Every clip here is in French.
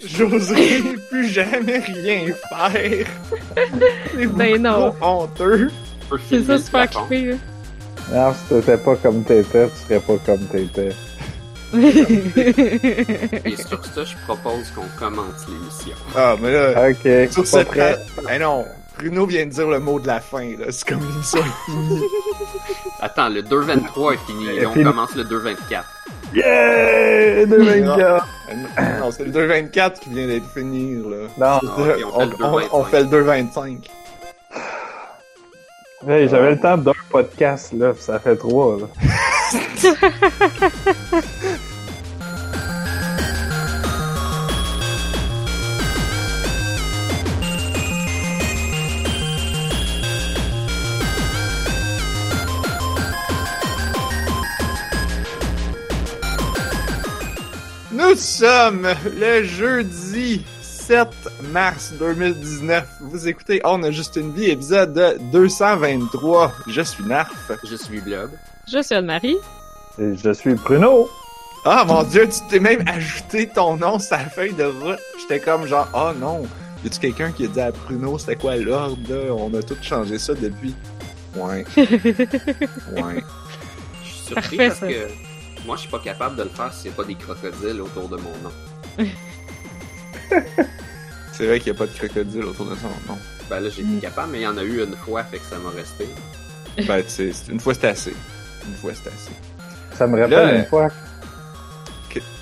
J'oserais plus jamais rien faire. C'est Ben non. honteux. C'est ça, clippé, là. Non, si t'étais pas comme t'étais, tu serais pas comme t'étais. Et sur ça, je propose qu'on commence l'émission. Ah, mais là, Ok, sur pas cette prêt. Eh non, Bruno vient de dire le mot de la fin, là. C'est comme l'émission est finie. Attends, le 2.23 est fini. On fini. commence le 2.24. Yeah! 2024! non, c'est le 2.24 qui vient d'être fini, là. Non, Ah, on, fait le on- on 2.25. fait le 2.25. hey, j'avais le temps d'un podcast, là, pis ça fait trois, là. sommes le jeudi 7 mars 2019. Vous écoutez On a juste une vie, épisode 223. Je suis Narf. Je suis Blob. Je suis Anne-Marie. Et je suis Bruno. Ah mon dieu, tu t'es même ajouté ton nom sur la feuille de route. J'étais comme genre, oh non. Y a-tu quelqu'un qui a dit à Bruno c'était quoi l'ordre? Là? On a tout changé ça depuis. Ouais, ouais. Je suis surpris Parfait, parce ça. que moi, je suis pas capable de le faire s'il n'y a pas des crocodiles autour de mon nom. C'est vrai qu'il n'y a pas de crocodile autour de son nom. Ben là, j'ai été capable, mais il y en a eu une fois, fait que ça m'a resté. Ben, tu sais, c'est- une fois c'est assez. Une fois c'est assez. Ça me rappelle Là, une fois.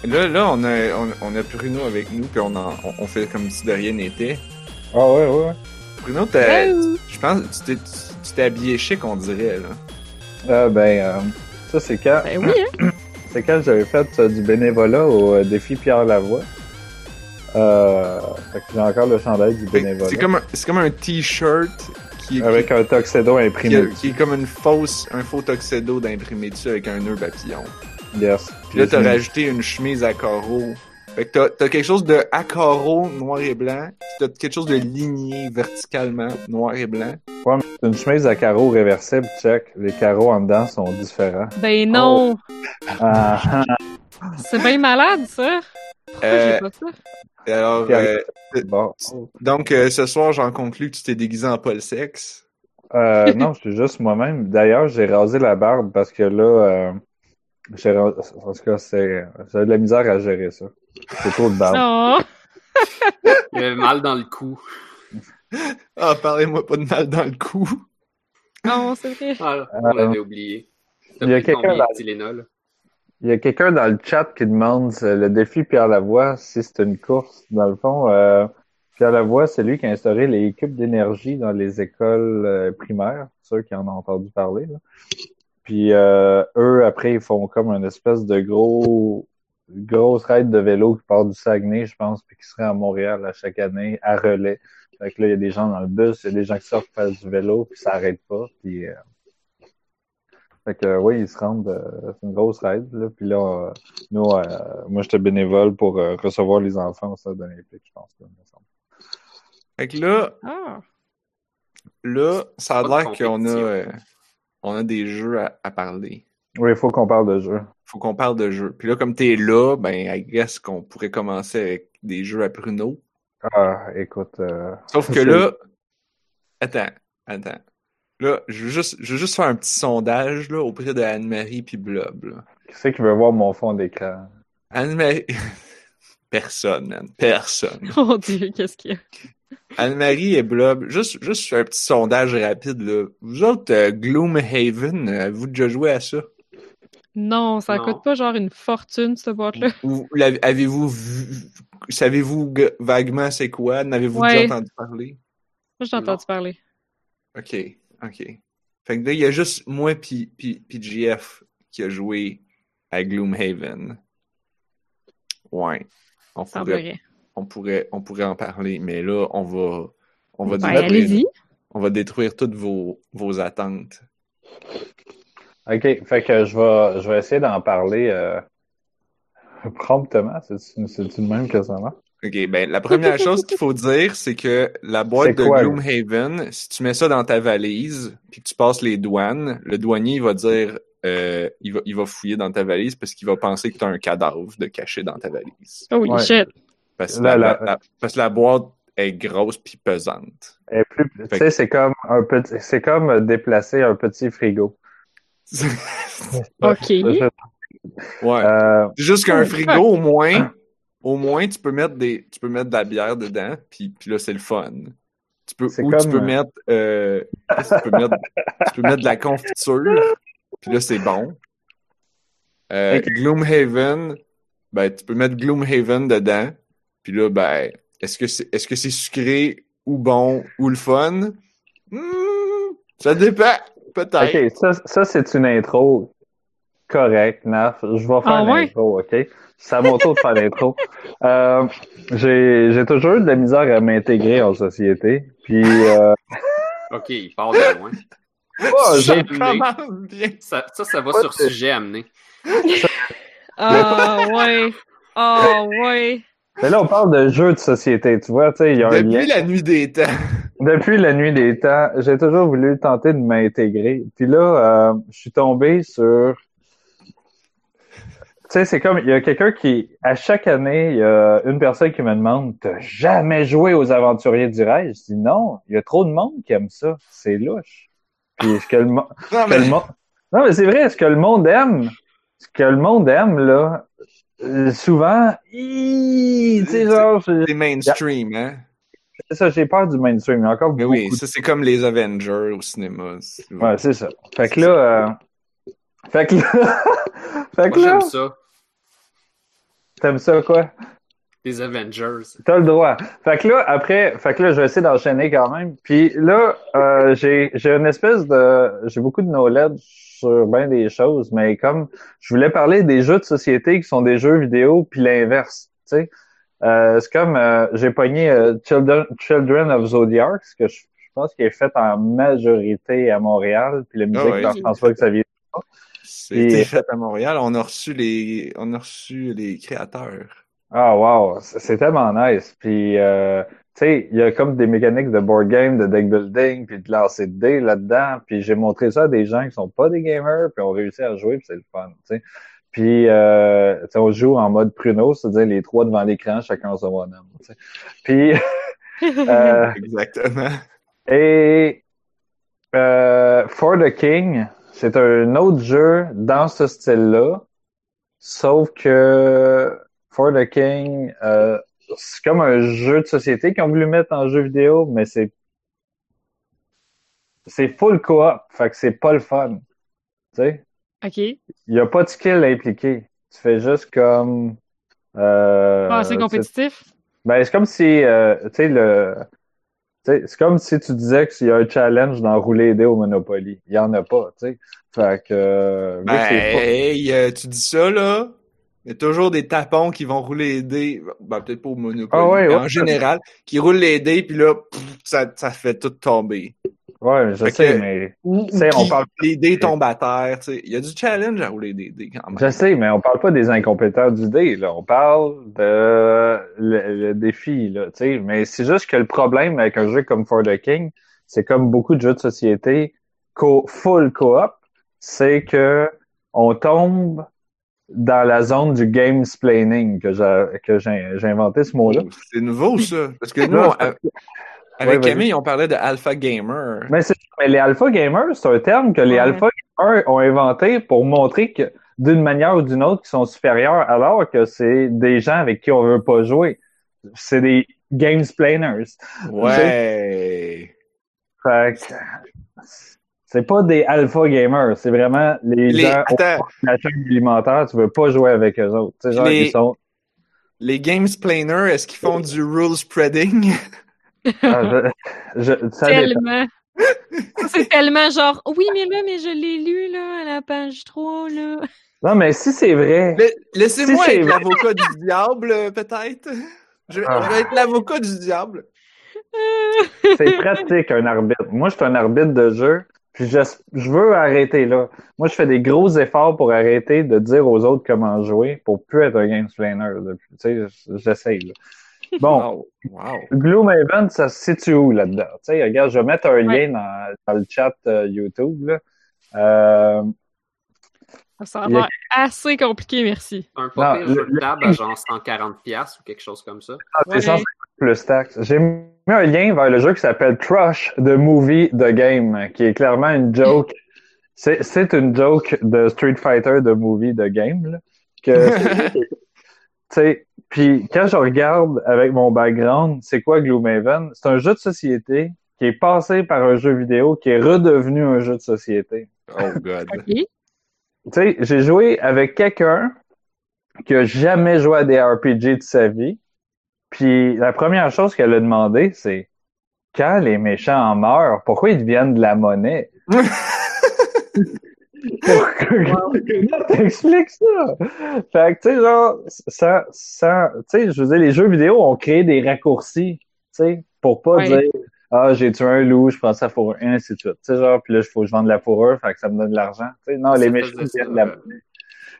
Là, là, on a, on, on a Bruno avec nous, puis on, en- on, on fait comme si de rien n'était. Ah ouais, ouais. Bruno, t'as- Hello. je pense que tu t'es- tu tu t'es habillé chic, on dirait, là. Ah ben, euh, ça c'est quand, Ben oui, hein. c'est quand j'avais fait euh, du bénévolat au euh, défi Pierre Lavoie. Euh, fait que j'ai encore le chandail du bénévolat. C'est comme, un- c'est comme un t-shirt qui, Avec qui, un tuxedo imprimé. qui est comme une fausse, un faux tuxedo d'imprimé dessus avec un nœud papillon. Yes. Puis là, t'as rajouté une chemise à carreaux. Fait que t'as, quelque chose de à carreaux noir et blanc, t'as quelque chose de ligné verticalement noir et blanc. Ouais, mais c'est une chemise à carreaux réversible, check. Les carreaux en dedans sont différents. Ben non. Ah, C'est bien malade, ça. Pourquoi Euh, j'ai pas ça? Alors, euh, bon. donc euh, ce soir, j'en conclus que tu t'es déguisé en Paul Sexe. Euh, non, je suis juste moi-même. D'ailleurs, j'ai rasé la barbe parce que là, euh, en tout cas, c'est, de la misère à gérer ça. C'est trop de barbe. Non. Il avait mal dans le cou. Ah, parlez-moi pas de mal dans le cou. Non, c'est vrai. Ah, on l'avait oublié. Il y a quelqu'un dans- de Tylenol? Il y a quelqu'un dans le chat qui demande euh, le défi Pierre Lavoie si c'est une course. Dans le fond, euh, Pierre Lavoie, c'est lui qui a instauré les cubes d'énergie dans les écoles euh, primaires, ceux qui en ont entendu parler. là. Puis euh, eux, après, ils font comme une espèce de gros grosse raid de vélo qui part du Saguenay, je pense, puis qui serait à Montréal à chaque année, à relais. Fait que là, il y a des gens dans le bus, il y a des gens qui sortent faire du vélo, puis ça arrête pas. Puis, euh, Fait que oui, ils se rendent. euh, c'est une grosse raid. Là. Puis là, euh, nous, euh, moi j'étais bénévole pour euh, recevoir les enfants au stade olympique, je pense. Là, il me semble. Fait que là, Ah. là, ça a l'air qu'on a, euh, on a des jeux à, à parler. Oui, il faut qu'on parle de jeu. Faut qu'on parle de jeux. Puis là, comme t'es là, ben, I guess qu'on pourrait commencer avec des jeux à Bruno. Ah, écoute. euh, Sauf que là, attends, attends. Là, je veux juste, je veux juste faire un petit sondage, là, auprès de Anne-Marie puis Blob, là. qui c'est qui veut voir mon fond d'écran? Anne-Marie, personne, man. Personne. Mon Dieu, qu'est-ce qu'il y a? Anne-Marie et Blob, juste, juste un petit sondage rapide, là. Vous autres, euh, Gloomhaven, euh, avez-vous déjà joué à ça? Non, ça Non. coûte pas genre une fortune, cette boîte-là. Avez-vous vu, savez-vous vaguement c'est quoi? N'avez-vous Ouais. déjà entendu parler? Moi, j'ai entendu parler. Ok, ok. Fait que là, il y a juste moi puis puis puis JF qui a joué à Gloomhaven. Ouais. On pourrait. On pourrait, on pourrait en parler, mais là, on va, on va Ben, détruire, on va détruire toutes vos, vos attentes. OK, fait que je vais, je vais essayer d'en parler euh, promptement. C'est-tu le même que ça marche? Ok, ben la première chose qu'il faut dire, c'est que la boîte de Gloomhaven, si tu mets ça dans ta valise, puis que tu passes les douanes, le douanier il va dire, euh, il va, il va fouiller dans ta valise parce qu'il va penser que tu as un cadavre de caché dans ta valise. Oh oui, Ouais. shit. Parce que La- la, la- la- parce que la boîte est grosse puis pesante. Plus, tu c'est comme un petit, c'est comme déplacer un petit frigo. OK. ouais. Euh, C'est juste qu'un frigo, au moins, au moins, tu peux mettre des, tu peux mettre de la bière dedans, puis, puis là, c'est le fun. Tu peux, ou tu comme, peux euh, mettre, euh, tu peux mettre, tu peux mettre de la confiture, puis là, c'est bon. Euh. Gloomhaven, ben, tu peux mettre Gloomhaven dedans, puis là, ben, est-ce que c'est, est-ce que c'est sucré ou bon ou le fun? Hmm, ça dépend, peut-être. ok, ça, ça c'est une intro correcte, Naf. Je vais faire Ah l'intro, ok? C'est à mon tour de faire l'intro. Euh, j'ai, j'ai toujours eu de la misère à m'intégrer en société. Puis, euh, Ok, il part de loin. oh, ça bien. Ça, ça, ça va Ouais, sur sujet amené. Ah, ouais. Ah, ouais. Mais là, on parle de jeux de société, tu vois, tu sais, il y a un lien. Depuis la nuit des temps. Depuis la nuit des temps, j'ai toujours voulu tenter de m'intégrer. Puis là, euh, je suis tombé sur... Tu sais, c'est comme, il y a quelqu'un qui, à chaque année, il y a une personne qui me demande, t'as jamais joué aux aventuriers du rêve? Je dis non, il y a trop de monde qui aime ça. C'est louche. Puis ce que le, mo- Non, le mais monde... Non, mais c'est vrai, ce que le monde aime, ce que le monde aime, là, souvent, sais, genre, c'est mainstream, hein? ça, j'ai peur du mainstream. Il y a encore Mais beaucoup oui, ça c'est comme les Avengers au cinéma. Ouais, c'est ça. Fait que là, euh... fait que là, fait que Moi, là, j'aime ça. t'aimes ça quoi? Les Avengers. T'as le droit. Fait que là, après, fait que là, je vais essayer d'enchaîner quand même. Puis là, euh, j'ai, j'ai une espèce de, j'ai beaucoup de knowledge sur bien des choses, mais comme je voulais parler des jeux de société qui sont des jeux vidéo, puis l'inverse, tu sais. Euh, c'est comme, euh, j'ai pogné euh, Children, Children of Zodiac, ce que je, je pense qu'il est fait en majorité à Montréal, puis la musique Ah ouais. de François Xavier. C'était fait à Montréal. On a reçu les, on a reçu les créateurs. Ah wow, c'est tellement nice. Puis sais, il y a comme des mécaniques de board game, de deck building, puis de lancer de dés là-dedans. Puis j'ai montré ça à des gens qui sont pas des gamers, puis ont réussi à jouer, puis c'est le fun. tu sais. Puis euh, tu sais, on joue en mode pruno, c'est-à-dire les trois devant l'écran, chacun son bonhomme. tu sais. Puis euh, Exactement. et euh, For the King, c'est un autre jeu dans ce style-là, sauf que For the King, euh, c'est comme un jeu de société qu'ils ont voulu mettre en jeu vidéo, mais c'est c'est full co-op, fait que c'est pas le fun. Tu sais, OK. il y a pas de skill impliqué. Tu fais juste comme euh, Ah, c'est compétitif? ben, c'est comme si, euh, tu sais, le, c'est comme si tu disais qu'il y a un challenge dans rouler les dés au Monopoly. Il y en a pas, tu sais. Fait que, euh, Ben, hey, euh, tu dis ça, là. Il y a toujours des tapons qui vont rouler les dés. Ben, peut-être pas au Monopoly. Ah ouais, mais ouais. en général, qui roulent les dés, puis là, pff, ça, ça fait tout tomber. ouais, je Fait sais, que- mais, Ou, Tu sais, on parle- les dés tombent à terre, tu sais. Il y a du challenge à rouler des dés quand même. je sais, mais on parle pas des incompétents du dé, là. On parle de le, le défi, là, tu sais. Mais c'est juste que le problème avec un jeu comme For the King, c'est comme beaucoup de jeux de société co full co-op, c'est que on tombe dans la zone du gamesplaining que j'ai que j'ai j'ai inventé ce mot-là. C'est nouveau, ça. Parce que nous, a- avec Ouais. Camille, on parlait de Alpha Gamer. Mais, c'est- mais les alpha gamers, c'est un terme que les Ouais. alpha gamers ont inventé pour montrer que d'une manière ou d'une autre, qu'ils sont supérieurs, alors que c'est des gens avec qui on veut pas jouer. C'est des gamesplainers. Ouais. Fait que c'est pas des alpha gamers, c'est vraiment les, Les- gens attends. la chaîne alimentaire, tu veux pas jouer avec eux autres. Genre, Les- ils sont. Les Gamesplainers, est-ce qu'ils font du rule spreading? Ah, je- je- ça dépend. Tellement. C'est tellement genre, oui, mais là, mais je l'ai lu, là, à la page 3, là. Non, mais si c'est vrai, La- Laissez-moi Si être l'avocat du diable, euh, peut-être. Je, Ah. je vais être l'avocat du diable. C'est pratique, un arbitre. Moi, je suis un arbitre de jeu, puis je, je veux arrêter là. Moi, je fais des gros efforts pour arrêter de dire aux autres comment jouer pour plus être un gamesplainer. depuis. Tu sais, j'essaye. là. Bon, Wow. wow. Gloomhaven, ça se situe où là-dedans? Tu sais, regarde, je vais mettre un Ouais. lien dans, dans le chat euh, YouTube. Là. Euh, Ça a Il y a- l'air assez compliqué, merci. Un pire jeu le- de table à genre 140$ piastres ou quelque chose comme ça. Ah, c'est Ouais. 150 plus taxes. J'ai mis un lien vers le jeu qui s'appelle Crush the Movie The Game, qui est clairement une joke. C'est, c'est une joke de Street Fighter The Movie The Game, là, que, tu sais, puis quand je regarde avec mon background, c'est quoi Gloomhaven? C'est un jeu de société qui est passé par un jeu vidéo qui est redevenu un jeu de société. Oh god. OK. Tu sais, j'ai joué avec quelqu'un qui a jamais joué à des RPG de sa vie. Puis la première chose qu'elle a demandé, c'est quand les méchants en meurent, pourquoi ils deviennent de la monnaie? Comment t'expliques ça? Fait que, tu sais, genre, ça, ça, tu sais, je veux dire, les jeux vidéo ont créé des raccourcis, tu sais, pour pas dire, ah, j'ai tué un loup, je prends sa fourrure, et ainsi de suite. Tu sais, genre, puis là, il faut que je vende de la fourrure, fait que ça me donne de l'argent. Tu sais, non, les méchants viennent de la monnaie.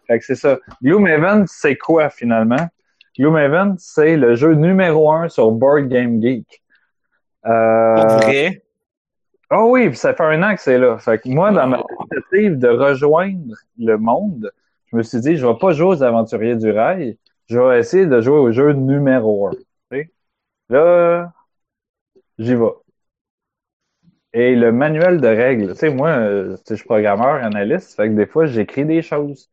Fait que c'est ça. Gloomhaven, c'est quoi, finalement? Gloomhaven, c'est le jeu numéro un sur Board Game Geek. Euh, vrai? ah oui, ça fait un an que c'est là. Fait que moi, dans ma tentative de rejoindre le monde, je me suis dit, je vais pas jouer aux Aventuriers du Rail, je vais essayer de jouer au jeu numéro un. Là, j'y vais. Et le manuel de règles, tu sais, moi, euh, je suis programmeur, analyste, fait que des fois, j'écris des choses.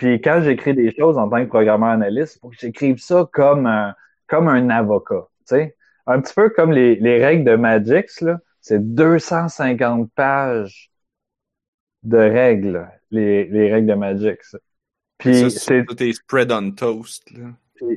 Puis quand j'écris des choses en tant que programmeur analyste, faut que j'écrive ça comme un, comme un avocat, tu sais. Un petit peu comme les, les règles de Magix, là. C'est 250 pages de règles, les, les règles de Magix. Puis c'est Tout est spread on toast, là.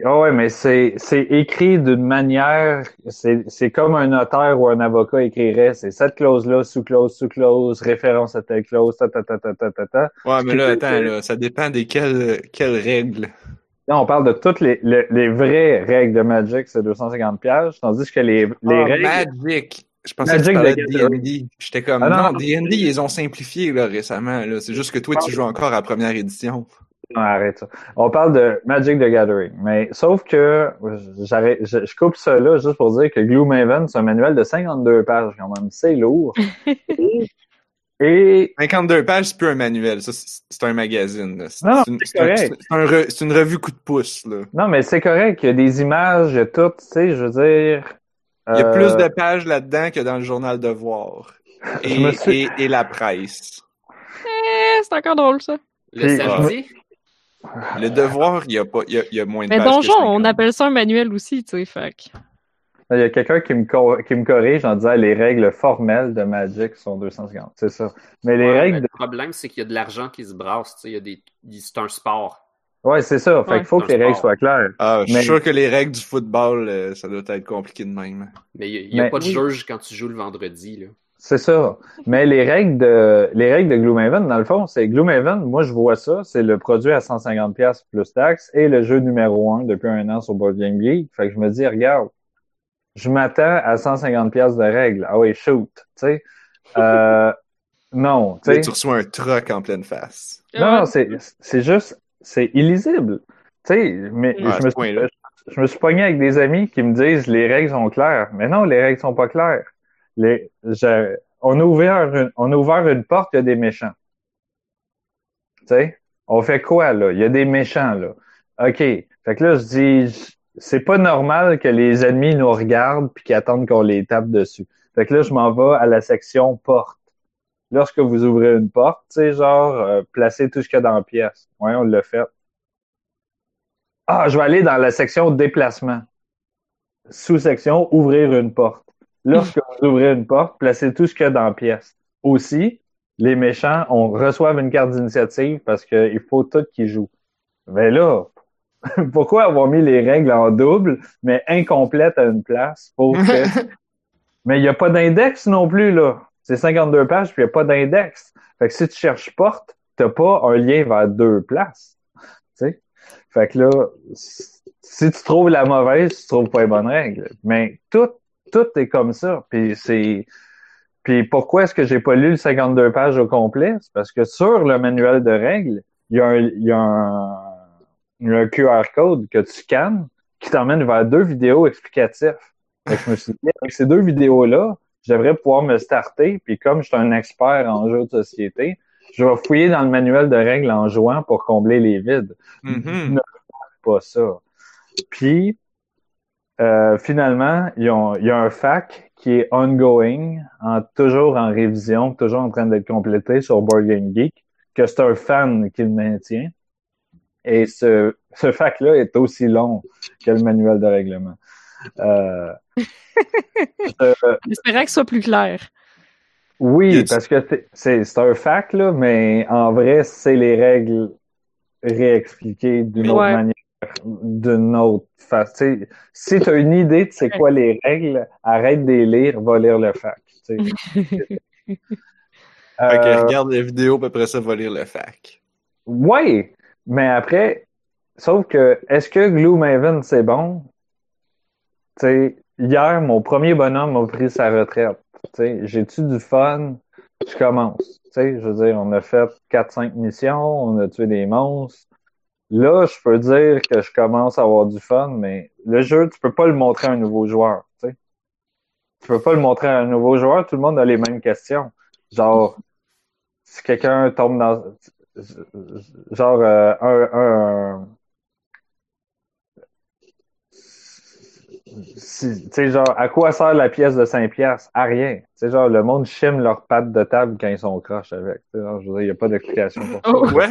Ah ouais, mais c'est écrit d'une manière, c'est comme un notaire ou un avocat écrirait, c'est cette clause-là, sous-clause, sous-clause, référence à telle clause, ta ta ta ta ta ta ta. Ouais, mais là, attends, là, ça dépend des quelles, quelles règles. Là, on parle de toutes les, les, les vraies règles de Magic, c'est 250 pièges, tandis que les, les Ah, règles... Magic! Je pensais Magic que de. D&D. J'étais comme, Ah, non. D&D, ils ont simplifié, là, récemment, là. C'est juste que toi, tu joues encore à la première édition. Non, arrête ça. On parle de Magic the Gathering. Mais sauf que j'arrête, je, je coupe ça là juste pour dire que Gloomhaven, c'est un manuel de 52 pages quand même. C'est lourd. et, et 52 pages, c'est plus un manuel. Ça, c'est un magazine. C'est Non, une, c'est c'est un- correct. c'est un re- c'est une revue coup de pouce, là. non, mais c'est correct. Il y a des images, il y a tout, tu sais, je veux dire. Il y a euh, plus de pages là-dedans que dans le journal Devoir. Et, suis- et, et la presse. Eh, c'est encore drôle, ça. Le Puis- samedi, Le Devoir, il y a, pas, il y a, il y a moins de Mais Donjon, on 50. appelle ça un manuel aussi, tu sais, que- Il y a quelqu'un qui qui me corrige en disant les règles formelles de Magic sont 250. C'est ça. Mais les Ouais, règles mais. Le problème, c'est qu'il y a de l'argent qui se brasse. tu sais, Il y a des... C'est un sport. Ouais, c'est ça. Fait Ouais. qu'il faut que les règles soient claires. Ah, je suis Mais- sûr que les règles du football, euh, ça doit être compliqué de même. Mais il n'y a, Mais pas de oui. juge quand tu joues le vendredi. Là. C'est ça. Mais les règles de les règles de Gloomhaven, dans le fond, c'est Gloomhaven, moi je vois ça, c'est le produit à 150$ pièces plus taxes et le jeu numéro un depuis un an sur Board Game Geek. Fait que je me dis, regarde, je m'attends à 150$ pièces de règles. Ah oui, shoot, tu sais. Euh, non, tu Là, sais. tu reçois un truck en pleine face. Non, non, c'est c'est juste, c'est illisible. Tu sais, mais je, me suis, point-là. je me suis pogné avec des amis qui me disent les règles sont claires. Mais non, les règles sont pas claires. On a ouvert une, porte, il y a des méchants. Tu sais, on fait quoi là? Il y a des méchants là. OK. Fait que là, je dis, c'est pas normal que les ennemis nous regardent puis qu'ils attendent qu'on les tape dessus. Fait que là, je m'en vais à la section porte. Lorsque vous ouvrez une porte, tu sais, genre, euh, placez tout ce qu'il y a dans la pièce. Ouais, on l'a fait. Ah, je vais aller dans la section déplacement. Sous-section, ouvrir une porte. Lorsque vous ouvrez une porte, placez tout ce qu'il y a dans la pièce. Aussi, les méchants, on reçoivent une carte d'initiative parce qu'il faut tout qu'ils jouent. Mais là, pourquoi avoir mis les règles en double, mais incomplètes à une place pour que... mais il n'y a pas d'index non plus, là. C'est 52 pages, puis il n'y a pas d'index. Fait que si tu cherches porte, t'as pas un lien vers deux places. Fait que là, si tu trouves la mauvaise, tu trouves pas les bonnes règles. Mais tout, tout est comme ça. Puis c'est, puis pourquoi est-ce que j'ai pas lu le 52 pages au complet? C'est parce que sur le manuel de règles, il y a un, il y a un, il y a un QR code que tu scannes qui t'emmène vers deux vidéos explicatives. Fait que je me suis dit, avec ces deux vidéos-là, je devrais pouvoir me starter. Puis comme je suis un expert en jeux de société, je vais fouiller dans le manuel de règles en jouant pour combler les vides. Mhm. Ne pas ça. Puis, euh, finalement, il y a un fac qui est ongoing, en, toujours en révision, toujours en train d'être complété sur Board Game Geek, que c'est un fan qui le maintient. Et ce, ce fac-là est aussi long que le manuel de règlement. Euh, je- J'espérais que ce soit plus clair. Oui, parce que c'est- un fac, là, mais en vrai, c'est les règles réexpliquées d'une autre manière, d'une autre façon. Tu sais, Si tu as une idée de c'est quoi les règles, arrête de les lire, va lire le fac. Euh, regarde la vidéo, puis après ça, va lire le fac. ouais, mais après, sauf que, est-ce que Gloomhaven, c'est bon? Tu sais, hier, mon premier bonhomme a pris sa retraite. Tu sais, j'ai-tu du fun? Je commence. Tu sais, je veux dire, on a fait 4-5 missions, on a tué des monstres. Là, je peux dire que je commence à avoir du fun, mais le jeu, tu peux pas le montrer à un nouveau joueur. Tu sais. Tu peux pas le montrer à un nouveau joueur, tout le monde a les mêmes questions. Genre, si quelqu'un tombe dans... Genre, euh, un, un, sais, genre, à quoi sert la pièce de 5 piastres? À rien. Tu sais, genre, le monde chime leurs pattes de table quand ils sont croches avec. Tu sais, genre, je veux dire, il n'y a pas d'explication pour ça. Oh. Ouais.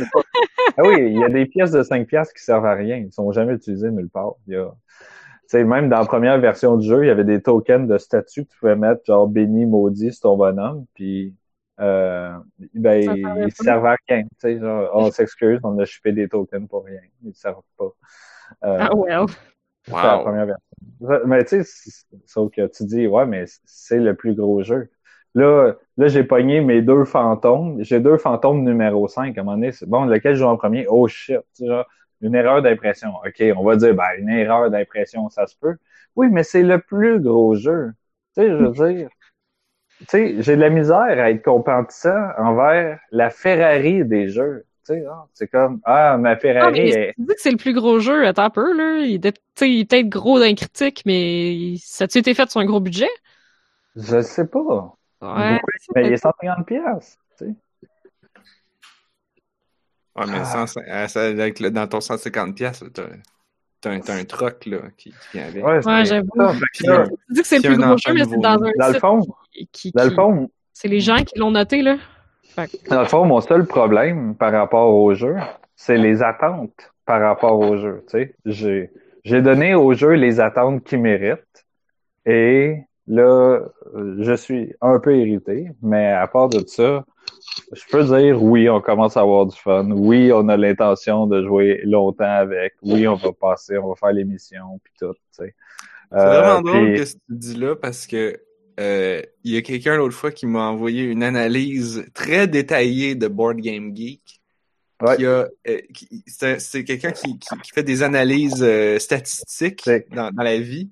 Ah oui, il y a des pièces de 5 piastres qui servent à rien. Ils sont jamais utilisés nulle part. Il y a, même dans la première version du jeu, il y avait des tokens de statut que tu pouvais mettre, genre, béni, maudit, sur ton bonhomme, puis, euh, ben, ils pas. servent à rien. Genre, on s'excuse, on a chupé des tokens pour rien. Ils ne servent pas. Euh, Ah, well. C'est la Wow. première version. Mais tu sais, sauf que tu dis, ouais, mais c'est le plus gros jeu. Là, là j'ai pogné mes deux fantômes. J'ai deux fantômes numéro 5. À un moment donné, c'est bon, lequel je joue en premier? Oh shit. Tu sais, genre, une erreur d'impression. OK, on va dire, ben, une erreur d'impression, ça se peut. Oui, mais c'est le plus gros jeu. Tu sais, je veux dire, tu sais, j'ai de la misère à être compatissant envers la Ferrari des jeux. Tu sais, genre, c'est comme, ah, ma Ah, Ferrari mais est... tu dis que c'est le plus gros jeu, attends un peu, là. Il est, tu sais, il est peut-être gros d'un critique, mais ça a-tu été fait sur un gros budget? Je sais pas. Ouais. Oui, ça, mais il est peut-être. 150 pièces, tu sais. Ouais, mais Ah. 100 euh, avec le- dans ton 150$, piastres, là, t'as un, un troc là, qui, qui vient avec. Ouais, Ouais, c'est j'avoue. euh, Tu dis que c'est le plus gros jeu, mais c'est dans un Dans le fond, qui, qui- dans le qui- fond, c'est les gens qui l'ont noté, là. Dans le fond, mon seul problème par rapport au jeu, c'est les attentes par rapport au jeu. Tu sais, j'ai j'ai donné au jeu les attentes qu'il mérite, et là, je suis un peu irrité. Mais à part de ça, je peux dire oui, on commence à avoir du fun. Oui, on a l'intention de jouer longtemps avec. Oui, on va passer, on va faire l'émission puis tout. Tu sais. C'est vraiment Euh, drôle puis- que ce que tu dis là parce que il y a quelqu'un l'autre fois qui m'a envoyé une analyse très détaillée de Board Game Geek. Ouais. Qui a, euh, c'est c'est quelqu'un qui, qui, qui fait des analyses euh, statistiques dans, dans la vie.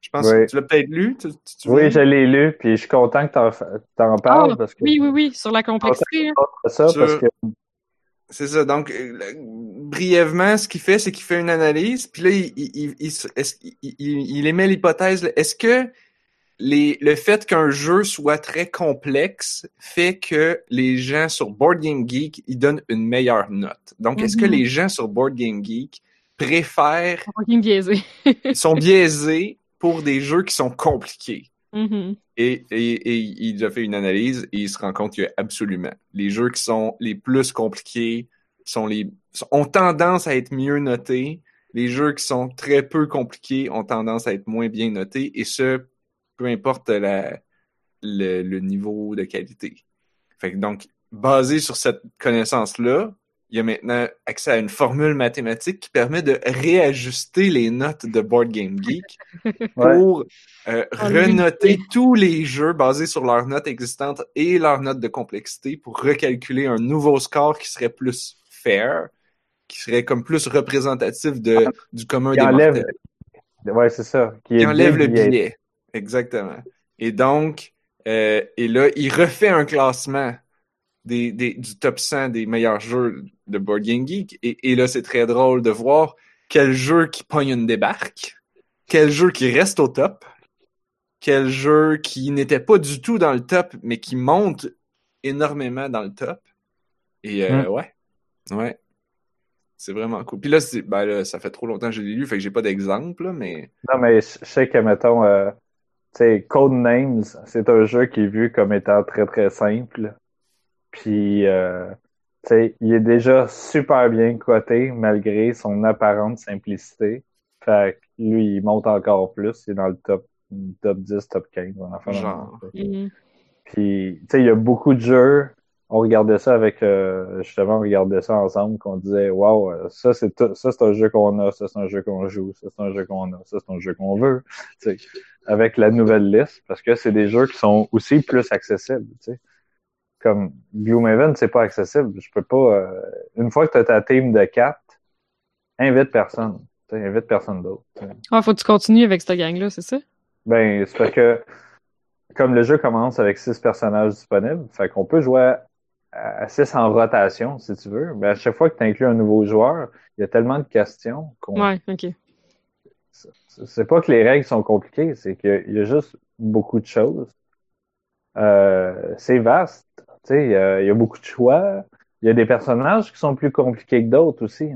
Je pense Oui. que tu l'as peut-être lu. Tu, tu Oui, je l'ai lu, puis je suis content que t'en parles Ah, parce que Oui, oui, oui, sur la complexité. hein. ça, Sur- parce que C'est ça. Donc, euh, brièvement, ce qu'il fait, c'est qu'il fait une analyse, puis là, il, il, il, il, se- est-ce- il- il- il émet l'hypothèse, est-ce que les, le fait qu'un jeu soit très complexe fait que les gens sur Board Game Geek, ils donnent une meilleure note. Donc, est-ce que Mhm. les gens sur Board Game Geek préfèrent, Faut pas qu'il me biaisé? sont biaisés pour des jeux qui sont compliqués? Mhm. Et, et, et il a fait une analyse et il se rend compte que absolument, les jeux qui sont les plus compliqués sont les ont tendance à être mieux notés. Les jeux qui sont très peu compliqués ont tendance à être moins bien notés et ce, peu importe la, le, le niveau de qualité. Fait que donc, basé sur cette connaissance-là, il y a maintenant accès à une formule mathématique qui permet de réajuster les notes de Board Game Geek pour euh, En renoter tous les jeux basés sur leurs notes existantes et leurs notes de complexité pour recalculer un nouveau score qui serait plus fair, qui serait comme plus représentatif de, du commun qui des enlève, mortels. ouais, c'est ça, qui, enlève le billet. Exactement. Et donc, euh, et là, il refait un classement des, des, du top 100 des meilleurs jeux de Board Game Geek. Et, et là, c'est très drôle de voir quel jeu qui pogne une débarque, quel jeu qui reste au top, quel jeu qui n'était pas du tout dans le top, mais qui monte énormément dans le top. Et euh, Mm. ouais, ouais. C'est vraiment cool. Puis là, c'est, ben là, ça fait trop longtemps que je l'ai lu, fait que j'ai pas d'exemple, là, mais Non, mais je sais que, mettons, euh, sais, Codenames, c'est un jeu qui est vu comme étant très, très simple. Puis, euh, tu sais, il est déjà super bien coté malgré son apparente simplicité. Fait que lui, il monte encore plus. Il est dans le top, top 10, top 15. On en fait Genre. Mhm. Puis, tu sais, il y a beaucoup de jeux. On regardait ça avec, euh, justement, on regardait ça ensemble, qu'on disait, waouh, ça, c'est ça, c'est un jeu qu'on a, ça, c'est un jeu qu'on joue, ça, c'est un jeu qu'on a, ça, c'est un jeu qu'on veut. Tu sais, avec la nouvelle liste, parce que c'est des jeux qui sont aussi plus accessibles, tu sais. Comme Gloomhaven, c'est pas accessible. Je peux pas, euh, une fois que tu as ta team de quatre, invite personne. Tu sais, invite personne d'autre. Ah, faut que tu continues avec cette gang-là, c'est ça? Ben, c'est parce que comme le jeu commence avec six personnages disponibles, fait qu'on peut jouer à, à six en rotation, si tu veux. Mais à chaque fois que tu inclus un nouveau joueur, il y a tellement de questions qu'on Ouais, ok. c'est pas que les règles sont compliquées, c'est qu'il y a juste beaucoup de choses. Euh, c'est vaste. Tu sais, il y a beaucoup de choix. Il y a des personnages qui sont plus compliqués que d'autres aussi.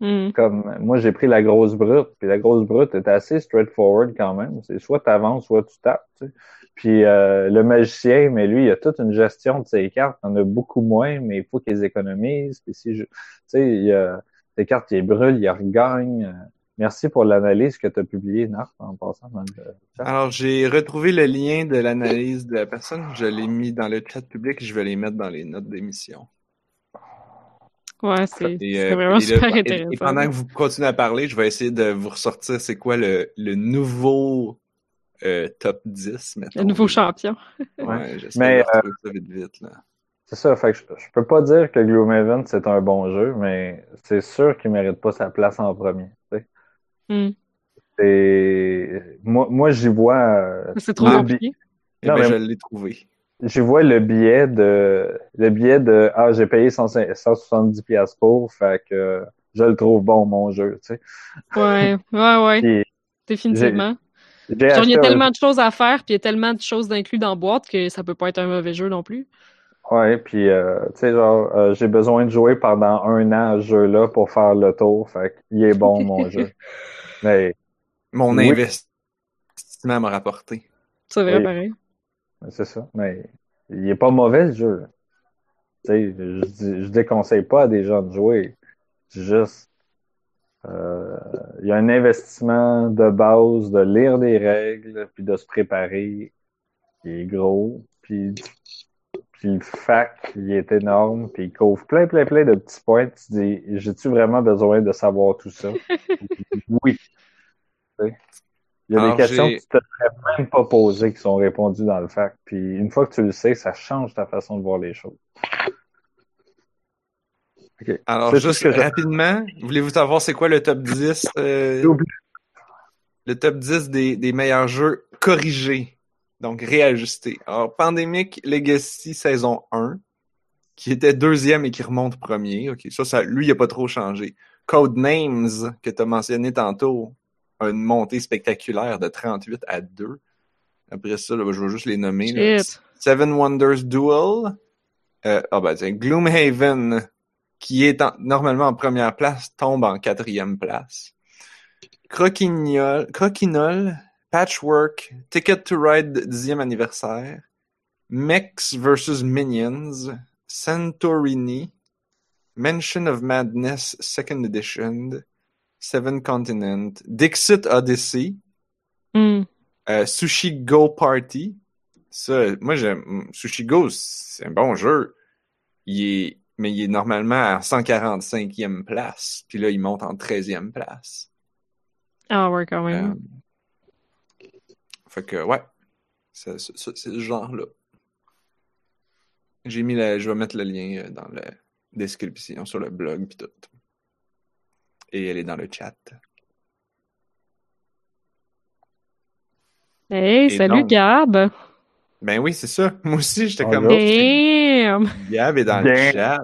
Mhm. Comme moi, j'ai pris la grosse brute, puis la grosse brute est assez straightforward quand même. C'est soit tu avances, soit tu tapes. tu sais. Puis euh, le magicien, mais lui, il a toute une gestion de ses cartes. Il en a beaucoup moins, mais il faut qu'il économise. Puis si je, tu sais, il y a des cartes, il les brûle, il regagne. Merci pour l'analyse que tu as publiée, Narf, en passant dans le chat. Alors, j'ai retrouvé le lien de l'analyse de la personne. Je l'ai mis dans le chat public. Je vais les mettre dans les notes d'émission. Ouais, c'est Et, euh, vraiment et super et- intéressant. Et pendant que vous continuez à parler, je vais essayer de vous ressortir c'est quoi le, le nouveau euh, top 10, mettons. Le nouveau champion. Ouais, de retrouver ça vite vite, là. C'est ça, fait que je, je peux pas dire que Gloomhaven c'est un bon jeu, mais c'est sûr qu'il mérite pas sa place en premier. tu sais. Mhm. C'est moi, moi j'y vois, euh, C'est trop compliqué. Eh Non, ben, mais- je l'ai trouvé. J'y vois le biais de le biais de ah j'ai payé 100 170 pièces pour, fait que je le trouve bon mon jeu. Tu sais. Ouais, ouais, ouais. Puis, Définitivement. il y a un- tellement de choses à faire, puis il y a tellement de choses d'inclus dans la boîte que ça peut pas être un mauvais jeu non plus. Ouais, puis euh, tu sais genre euh, j'ai besoin de jouer pendant un an à ce jeu-là pour faire le tour, fait qu'il est bon mon jeu. Mais Mon Oui. investissement m'a rapporté. C'est vrai, Oui. pareil. C'est ça. Mais il est pas mauvais ce jeu. Tu sais, je, je déconseille pas à des gens de jouer. Juste euh, il y a un investissement de base de lire des règles puis de se préparer qui est gros. Puis puis le fac, il est énorme, puis il couvre plein, plein, plein de petits points. Tu dis, j'ai-tu vraiment besoin de savoir tout ça? oui. Il y a Alors, des questions que tu te serais même pas posées qui sont répondues dans le fac. Puis une fois que tu le sais, ça change ta façon de voir les choses. OK. Alors, juste que rapidement, voulez-vous savoir c'est quoi le top 10? euh, le top 10 des, des meilleurs jeux corrigés, donc réajustés? Alors, Pandemic Legacy saison 1, qui était deuxième et qui remonte premier. Ok, ça, ça lui, il a pas trop changé. Codenames, que tu as mentionné tantôt, une montée spectaculaire de 38 à 2. Après ça, là, je vais juste les nommer. là. Seven Wonders Duel. Euh, ah ben, tiens, Gloomhaven, qui est en- normalement en première place, tombe en quatrième place. Croquignol, Croquinol, Patchwork, Ticket to Ride 10e anniversaire, Mex vs. Minions, Santorini, Mansion of Madness Second Edition, Seven Continent, Dixit Odyssey, euh, Sushi Go Party. Ça, moi j'aime. Sushi Go, c'est un bon jeu. Il est, mais il est normalement à 145e place. Puis là, il monte en 13e place. Ah ouais, quand même. Euh, fait que, ouais. C'est ce genre-là. J'ai mis la, je vais mettre le lien euh, dans la description sur le blog puis tout. Et elle est dans le chat. Hey, et salut donc- Gab! Ben oui, c'est ça. Moi aussi, j'étais comme. Damn! Gab est dans le chat.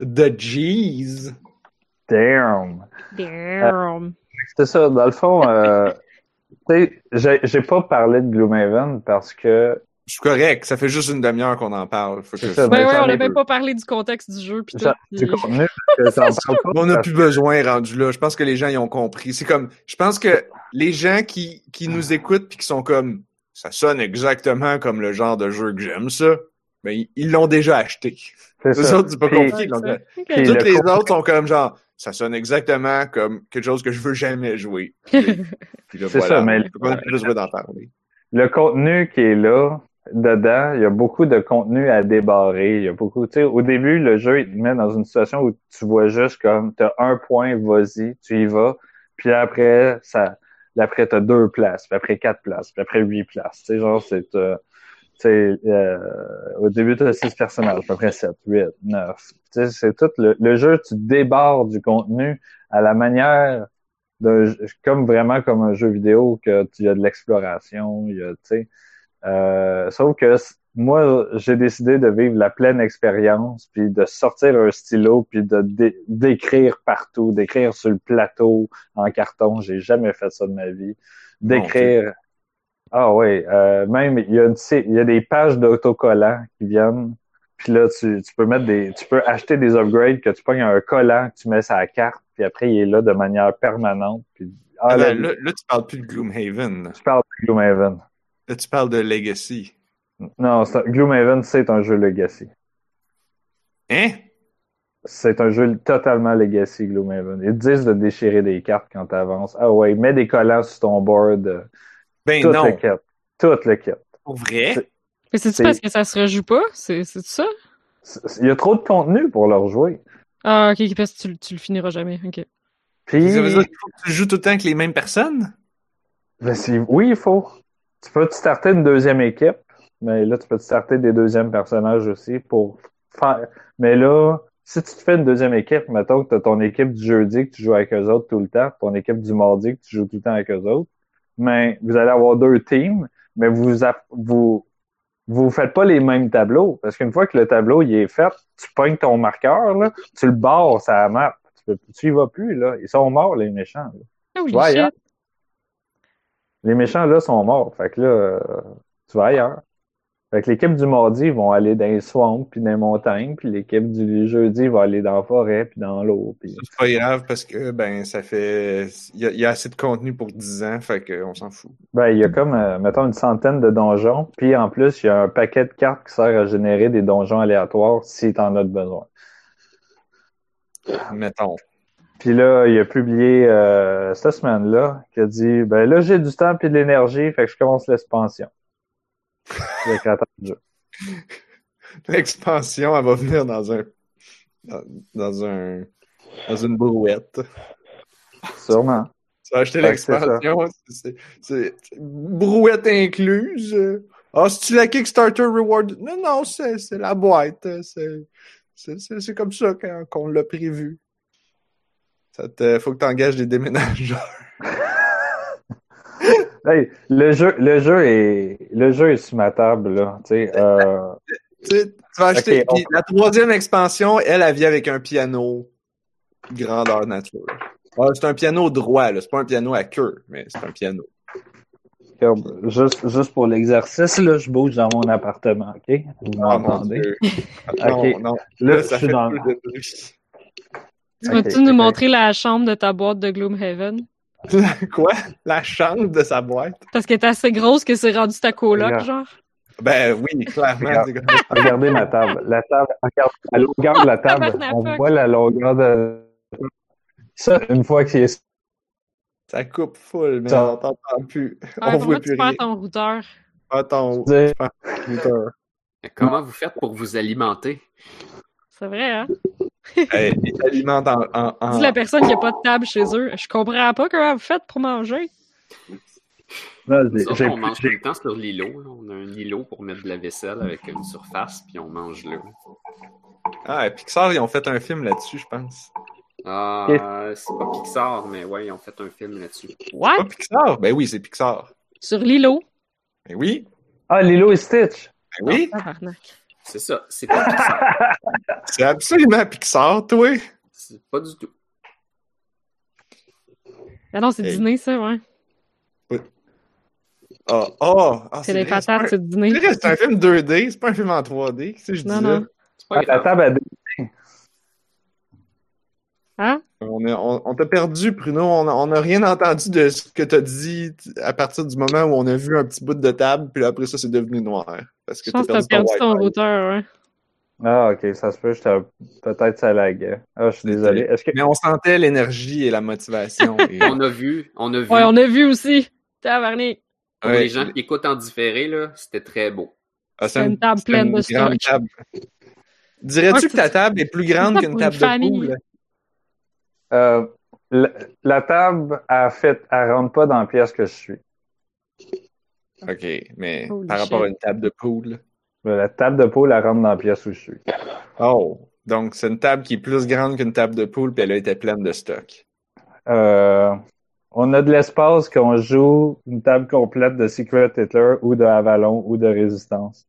The G's. Damn! Damn! C'est ça, dans le fond, euh, tu sais, j'ai j'ai pas parlé de Gloomhaven parce que Je suis correct, ça fait juste une demi-heure qu'on en parle. Faut que je- Ben ouais, on n'a même pas parlé du contexte du jeu. Puis Ça, tout, puis- que pas, on n'a plus besoin rendu là. Je pense que les gens y ont compris. C'est comme, je pense que les gens qui, qui nous écoutent puis qui sont comme, ça sonne exactement comme le genre de jeu que j'aime ça, ben ils- l'ont déjà acheté. C'est Les ça. autres, c'est pas compliqué. Ouais, donc, ça. Ok. Puis- Toutes le les autres sont comme genre, ça sonne exactement comme quelque chose que je veux jamais jouer. Puis là, C'est voilà. ça, mais- On a plus besoin d'en parler. le contenu qui est là, dedans, il y a beaucoup de contenu à débarrer. Il y a beaucoup, tu sais, au début, le jeu, il te met dans une situation où tu vois juste comme, t'as un point, vas-y, tu y vas. Puis après, ça, après, t'as deux places, puis après quatre places, puis après huit places. Tu sais, genre, c'est, euh, euh, au début, t'as six personnages, puis après sept, huit, neuf. Tu sais, c'est tout le, le jeu, tu débarres du contenu à la manière d'un comme vraiment comme un jeu vidéo que tu y a de l'exploration, il y a, tu sais, euh, sauf que moi, j'ai décidé de vivre la pleine expérience, puis de sortir un stylo, puis de dé- d'écrire partout, d'écrire sur le plateau en carton. J'ai jamais fait ça de ma vie. D'écrire. Ah oui, euh, même il y a une, il y a des pages d'autocollants qui viennent. Puis là, tu, tu peux mettre des, tu peux acheter des upgrades que tu pognes un collant que tu mets sur la carte, puis après il est là de manière permanente. Puis ah, Ah, là, là, là, là, tu parles plus de Gloomhaven. tu parles de Gloomhaven. Là, tu parles de Legacy. Non, Gloomhaven, c'est un jeu Legacy. Hein? C'est un jeu totalement Legacy, Gloomhaven. Ils disent de déchirer des cartes quand tu avances. Ah ouais, mets des collants sur ton board. Ben tout non. le kit. Tout le kit. Pour vrai? C'est- Mais c'est-tu C'est- parce que ça se rejoue pas? C'est c'est ça? C'est- Il y a trop de contenu pour leur jouer. Ah, ok, parce que tu, tu le finiras jamais. Ok. Puis, Ça veut dire qu'il faut que tu joues tout le temps avec les mêmes personnes? ben, c'est- oui, il faut. Tu peux te starter une deuxième équipe, mais là, tu peux te starter des deuxièmes personnages aussi pour faire. Mais là, si tu te fais une deuxième équipe, mettons que tu as ton équipe du jeudi que tu joues avec eux autres tout le temps, ton équipe du mardi que tu joues tout le temps avec eux autres, mais vous allez avoir deux teams, mais vous vous vous faites pas les mêmes tableaux parce qu'une fois que le tableau il est fait, tu pognes ton marqueur là, tu le barres ça la map, tu, peux, tu y vas plus là, ils sont morts les méchants. là. Ah Tu vas shit. ailleurs. Les méchants là sont morts, fait que là euh, tu vas ailleurs. Fait que l'équipe du mardi ils vont aller dans les swamps puis dans les montagnes, puis l'équipe du jeudi va aller dans la forêt puis dans l'eau. Puis... C'est pas grave parce que, ben, ça fait. Il y, a- il y a assez de contenu pour 10 ans, fait qu'on s'en fout. Ben, il y a comme, euh, mettons, une centaine de donjons, puis en plus, il y a un paquet de cartes qui sert à générer des donjons aléatoires si t'en as besoin. Mettons. Puis là, il a publié euh, cette semaine-là qui a dit ben là j'ai du temps puis de l'énergie, fait que je commence l'expansion. L'expansion, elle va venir dans un. Dans, dans un. Dans une brouette. Sûrement. Tu vas acheter l'expansion, c'est- brouette incluse. Ah, c'est-tu la Kickstarter Reward? Non, non, c'est c'est la boîte. C'est c'est- c'est- c'est comme ça qu'on l'a prévu. Ça te, faut que tu engages des déménageurs. Hey, le jeu, le jeu est, le jeu est sur ma table là. Tu euh, Tu sais, tu vas acheter. On- La troisième expansion, elle, elle vient avec un piano grandeur nature. Ah, c'est un piano droit, là. C'est pas un piano à queue, mais c'est un piano. juste, juste pour l'exercice là, je bouge dans mon appartement, ok? Vous Ah, m'entendez? Non, non. Là, Là, je ça suis fait dans. Tu vas-tu nous montrer la chambre de ta boîte de Gloomhaven? Quoi? La chambre de sa boîte? Parce qu'elle est assez grosse que c'est rendu ta coloc, Regarde. genre. Ben oui, clairement. Regarde. Regardez ma table. La table, regarde la longueur de la table. On voit la longueur de. Ça, une fois qu'il est. Ça coupe full, mais Ça- on t'entend plus. Ah, on voit plus tu perds rien. ton routeur. Pas ton routeur. Comment vous faites pour vous alimenter? C'est vrai, hein? Hey, ils s'alimentent en, en, en- Dis la personne qui a pas de table chez eux. Je comprends pas comment vous faites pour manger. Ça, on mange tout le temps sur l'îlot. là. On a un îlot pour mettre de la vaisselle avec une surface, puis on mange là. Ah, et Pixar, ils ont fait un film là-dessus, je pense. Ah, c'est pas Pixar, mais ouais, ils ont fait un film là-dessus. What? Pas Pixar? Ben oui, c'est Pixar. Sur l'îlot? Ben oui. Ah, Lilo et Stitch. Ben oui. Tabarnak. C'est ça, c'est pas Pixar. C'est absolument Pixar, toi. c'est pas du tout. Ah non, c'est Hey. dîner, ça, ouais. Ah, ah, ah, C'est les patates, c'est le dîner. c'est un film 2D, c'est pas un film en 3D. Qu'est-ce que je Non, disais? non. C'est pas Ah, la grave. table à deux. Hein? On, est- on, on t'a perdu, Bruno. On n'a rien entendu de ce que t'as dit à partir du moment où on a vu un petit bout de table, puis après ça, c'est devenu noir. Parce que Je pense que t'as perdu ton Wi-Fi. routeur, ouais. Ah, ok, ça se peut, j'étais- peut-être ça laguait. Ah, je suis désolé. Que Mais on sentait l'énergie et la motivation. et- On a vu, on a vu. Ouais, on a vu aussi. Tabarnak. Pour Ouais. les gens qui écoutent en différé, là, c'était très beau. Ah, C'est une table pleine une de grande stock. table. Dirais-tu que ta table est plus grande qu'une table de famille. poule? Euh, la, la table, elle, fait, elle rentre pas dans la pièce que je suis. OK, mais Holy par rapport shit. à une table de poule? La table de poule, elle rentre dans la pièce où je suis. Oh, donc c'est une table qui est plus grande qu'une table de poule, puis elle a été pleine de stock. Euh, on a de l'espace qu'on joue une table complète de Secret Hitler ou de Avalon ou de Résistance.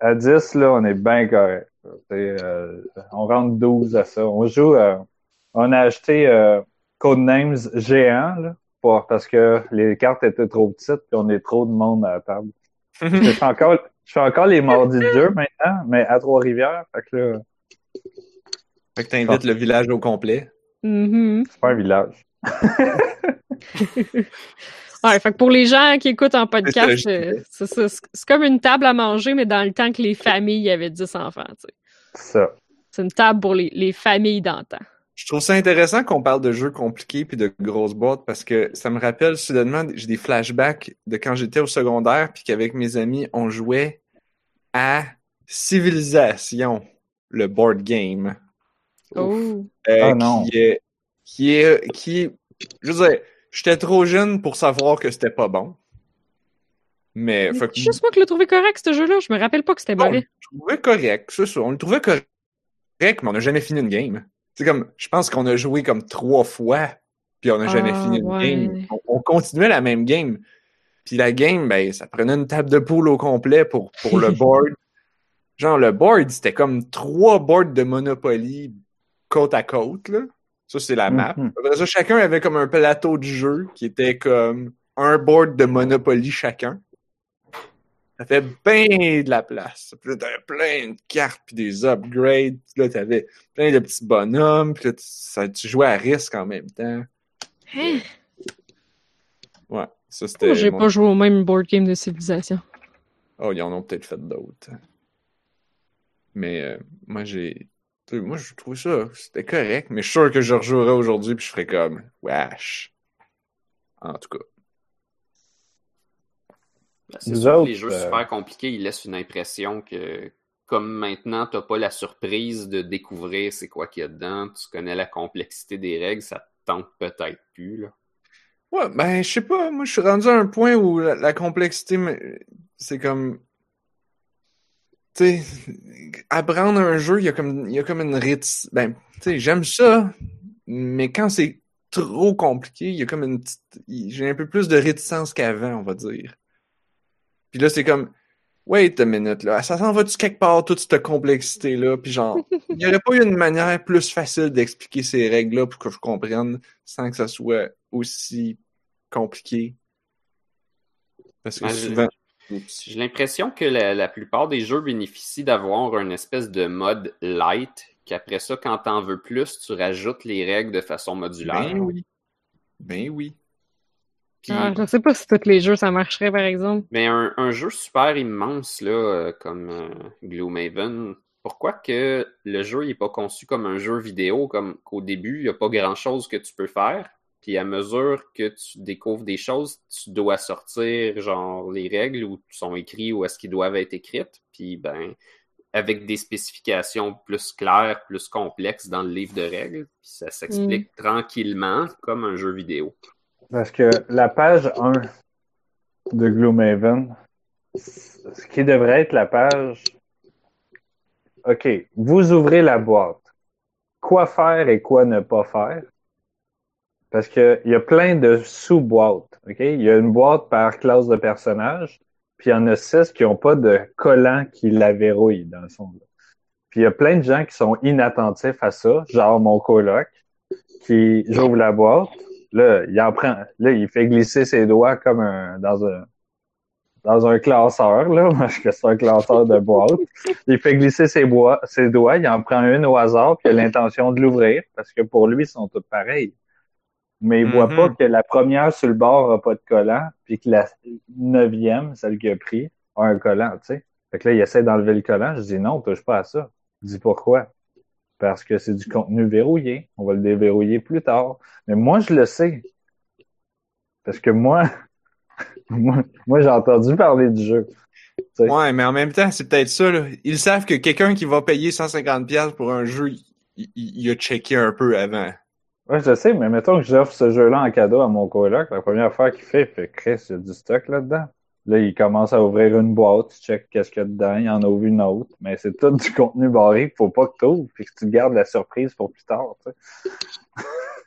À 10, là, on est bien correct. Euh, on rentre 12 à ça. On joue, euh, on a acheté euh, Codenames géant, là, pour- parce que les cartes étaient trop petites puis on est trop de monde à la table. je fais encore, je fais encore les mardis de jeu maintenant, mais à Trois-Rivières. Fait que là, Fait que t'invites le village au complet. Mhm. c'est pas un village. Ouais, fait que pour les gens qui écoutent en podcast, c'est comme une table à manger, mais dans le temps que les familles avaient 10 enfants, tu sais. Ça. C'est une table pour les, les familles d'antan. Je trouve ça intéressant qu'on parle de jeux compliqués puis de grosses boîtes parce que ça me rappelle soudainement, j'ai des flashbacks de quand j'étais au secondaire puis qu'avec mes amis, on jouait à Civilisation, le board game. Oh. Euh, Ah, non. Qui est, qui est, qui est- je veux dire, j'étais trop jeune pour savoir que c'était pas bon. Mais, fait que- C'est juste moi qui l'ai trouvé correct, ce jeu-là. Je me rappelle pas que c'était on mauvais. le trouvait correct, c'est ça. On le trouvait correct, mais on n'a jamais fini une game. C'est comme, je pense qu'on a joué comme trois fois, puis on n'a jamais Ah, fini une ouais. game. On, on continuait la même game. Puis la game, ben, ça prenait une table de poule au complet pour, pour le board. Genre, le board, c'était comme trois boards de Monopoly côte à côte, là. Ça, c'est la map. Mhm. Après ça, chacun avait comme un plateau de jeu qui était comme un board de Monopoly chacun. Ça fait bien de la place. Puis là, t'avais plein de cartes puis des upgrades. Puis là, t'avais plein de petits bonhommes. Puis là, tu, ça- tu jouais à risque en même temps. Hein? Ouais, ça c'était. Moi, j'ai mon- pas joué au même board game de civilisation? Oh, ils en ont peut-être fait d'autres. Mais euh, moi, j'ai. Moi, je trouve ça. C'était correct. Mais je suis sûr que je rejouerais aujourd'hui puis je ferais comme. Wesh. En tout cas. Ben, c'est sûr que les jeux euh, super compliqués, ils laissent une impression que, comme maintenant, t'as pas la surprise de découvrir c'est quoi qu'il y a dedans, tu connais la complexité des règles, ça te tente peut-être plus, là. Ouais, ben, je sais pas. Moi, je suis rendu à un point où la, la complexité, c'est comme. Tu sais, apprendre un jeu, il y a comme, il y a comme une réticence. Ben, tu sais, j'aime ça, mais quand c'est trop compliqué, il y a comme une petite. J'ai un peu plus de réticence qu'avant, on va dire. Puis là, c'est comme. Wait a minute, là. Ça s'en va-tu quelque part, toute cette complexité-là? Puis genre, il n'y aurait pas eu une manière plus facile d'expliquer ces règles-là pour que je comprenne sans que ça soit aussi compliqué? Parce que Ben, je- souvent... Oups. J'ai l'impression que la, la plupart des jeux bénéficient d'avoir une espèce de mode light, qu'après ça, quand t'en veux plus, tu rajoutes les règles de façon modulaire. Ben oui. Ben oui. Puis, Ah, je sais pas si tous les jeux ça marcherait, par exemple. Mais un, un jeu super immense là, euh, comme euh, Gloomhaven, pourquoi que le jeu n'est pas conçu comme un jeu vidéo, comme qu'au début, il n'y a pas grand-chose que tu peux faire, puis à mesure que tu découvres des choses, tu dois sortir genre les règles où sont écrites ou est-ce qu'ils doivent être écrites, puis ben avec des spécifications plus claires, plus complexes dans le livre de règles, puis ça s'explique tranquillement comme un jeu vidéo. Parce que la page 1 de Gloomhaven, ce qui devrait être la page. OK, vous ouvrez la boîte. Quoi faire et quoi ne pas faire? Parce que il y a plein de sous-boîtes. OK? Il y a une boîte par classe de personnage, puis il y en a six qui n'ont pas de collant qui la verrouille, dans le fond. là. Puis il y a plein de gens qui sont inattentifs à ça, genre mon coloc, qui j'ouvre la boîte, Là, il en prend, là, il fait glisser ses doigts comme un, dans un, dans un classeur, là, parce que c'est un classeur de boîte. Il fait glisser ses, bois, ses doigts, il en prend une au hasard, puis il a l'intention de l'ouvrir, parce que pour lui, ils sont tous pareils. Mais il voit Mhm. pas que la première sur le bord a pas de collant, puis que la neuvième, celle qui a pris, a un collant, tu sais. Fait que là, il essaie d'enlever le collant. Je dis non, touche pas à ça. Je dis pourquoi? Parce que c'est du contenu verrouillé. On va le déverrouiller plus tard. Mais moi, je le sais. Parce que moi, moi, moi, j'ai entendu parler du jeu. Ouais, mais en même temps, c'est peut-être ça, là. Ils savent que quelqu'un qui va payer 150$ pour un jeu, il a checké un peu avant. Ouais, je sais, mais mettons que j'offre ce jeu-là en cadeau à mon coloc. La première fois qu'il fait, il fait Chris, il y a du stock là-dedans. Là, il commence à ouvrir une boîte, tu check qu'est-ce qu'il y a dedans, il en ouvre une autre. Mais c'est tout du contenu barré qu'il faut pas que tu ouvres, puis que tu gardes la surprise pour plus tard, tu sais.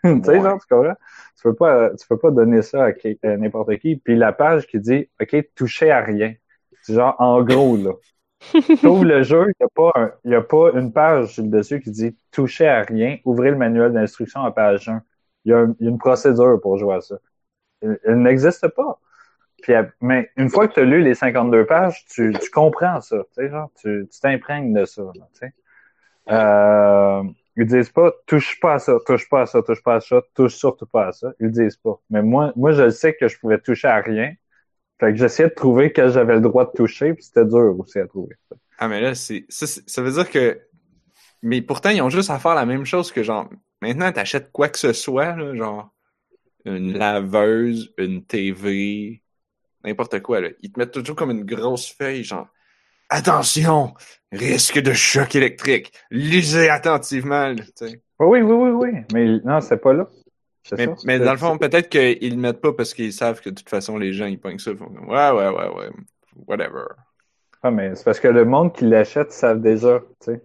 tu sais, Ouais. genre, tu comprends? Tu peux pas, tu peux pas donner ça à, n'importe qui. Puis la page qui dit, OK, touchez à rien. C'est genre, en gros, là. Tu ouvres le jeu, il n'y a, a pas une page sur le dessus qui dit touchez à rien, ouvrez le manuel d'instruction à page 1. Il y, a y a une procédure pour jouer à ça. Elle n'existe pas. Puis, à- mais une fois que tu as lu les 52 pages, tu, tu comprends ça. Genre, tu t'imprègnes de ça. là. Euh, ils disent pas touche pas à ça, touche pas à ça, touche pas à ça, touche surtout pas à ça. Ils disent pas. Mais moi, moi, je sais que je pouvais toucher à rien. Fait que j'essayais de trouver que j'avais le droit de toucher, puis c'était dur aussi à trouver. Ah, mais là, c'est, ça, c'est- ça veut dire que, mais pourtant, ils ont juste à faire la même chose que genre, maintenant, t'achètes quoi que ce soit, là, genre, une laveuse, une TV, n'importe quoi, là. Ils te mettent toujours comme une grosse feuille, genre, attention, risque de choc électrique, lisez attentivement, là. Oui, oui, oui, oui. Mais non, c'est pas là. Mais, ça. mais C'est- dans le fond, peut-être qu'ils le mettent pas parce qu'ils savent que de toute façon, les gens, ils pognent ça. font ouais, ouais, ouais, ouais, whatever. Ah, mais c'est parce que le monde qui l'achète savent déjà, tu sais.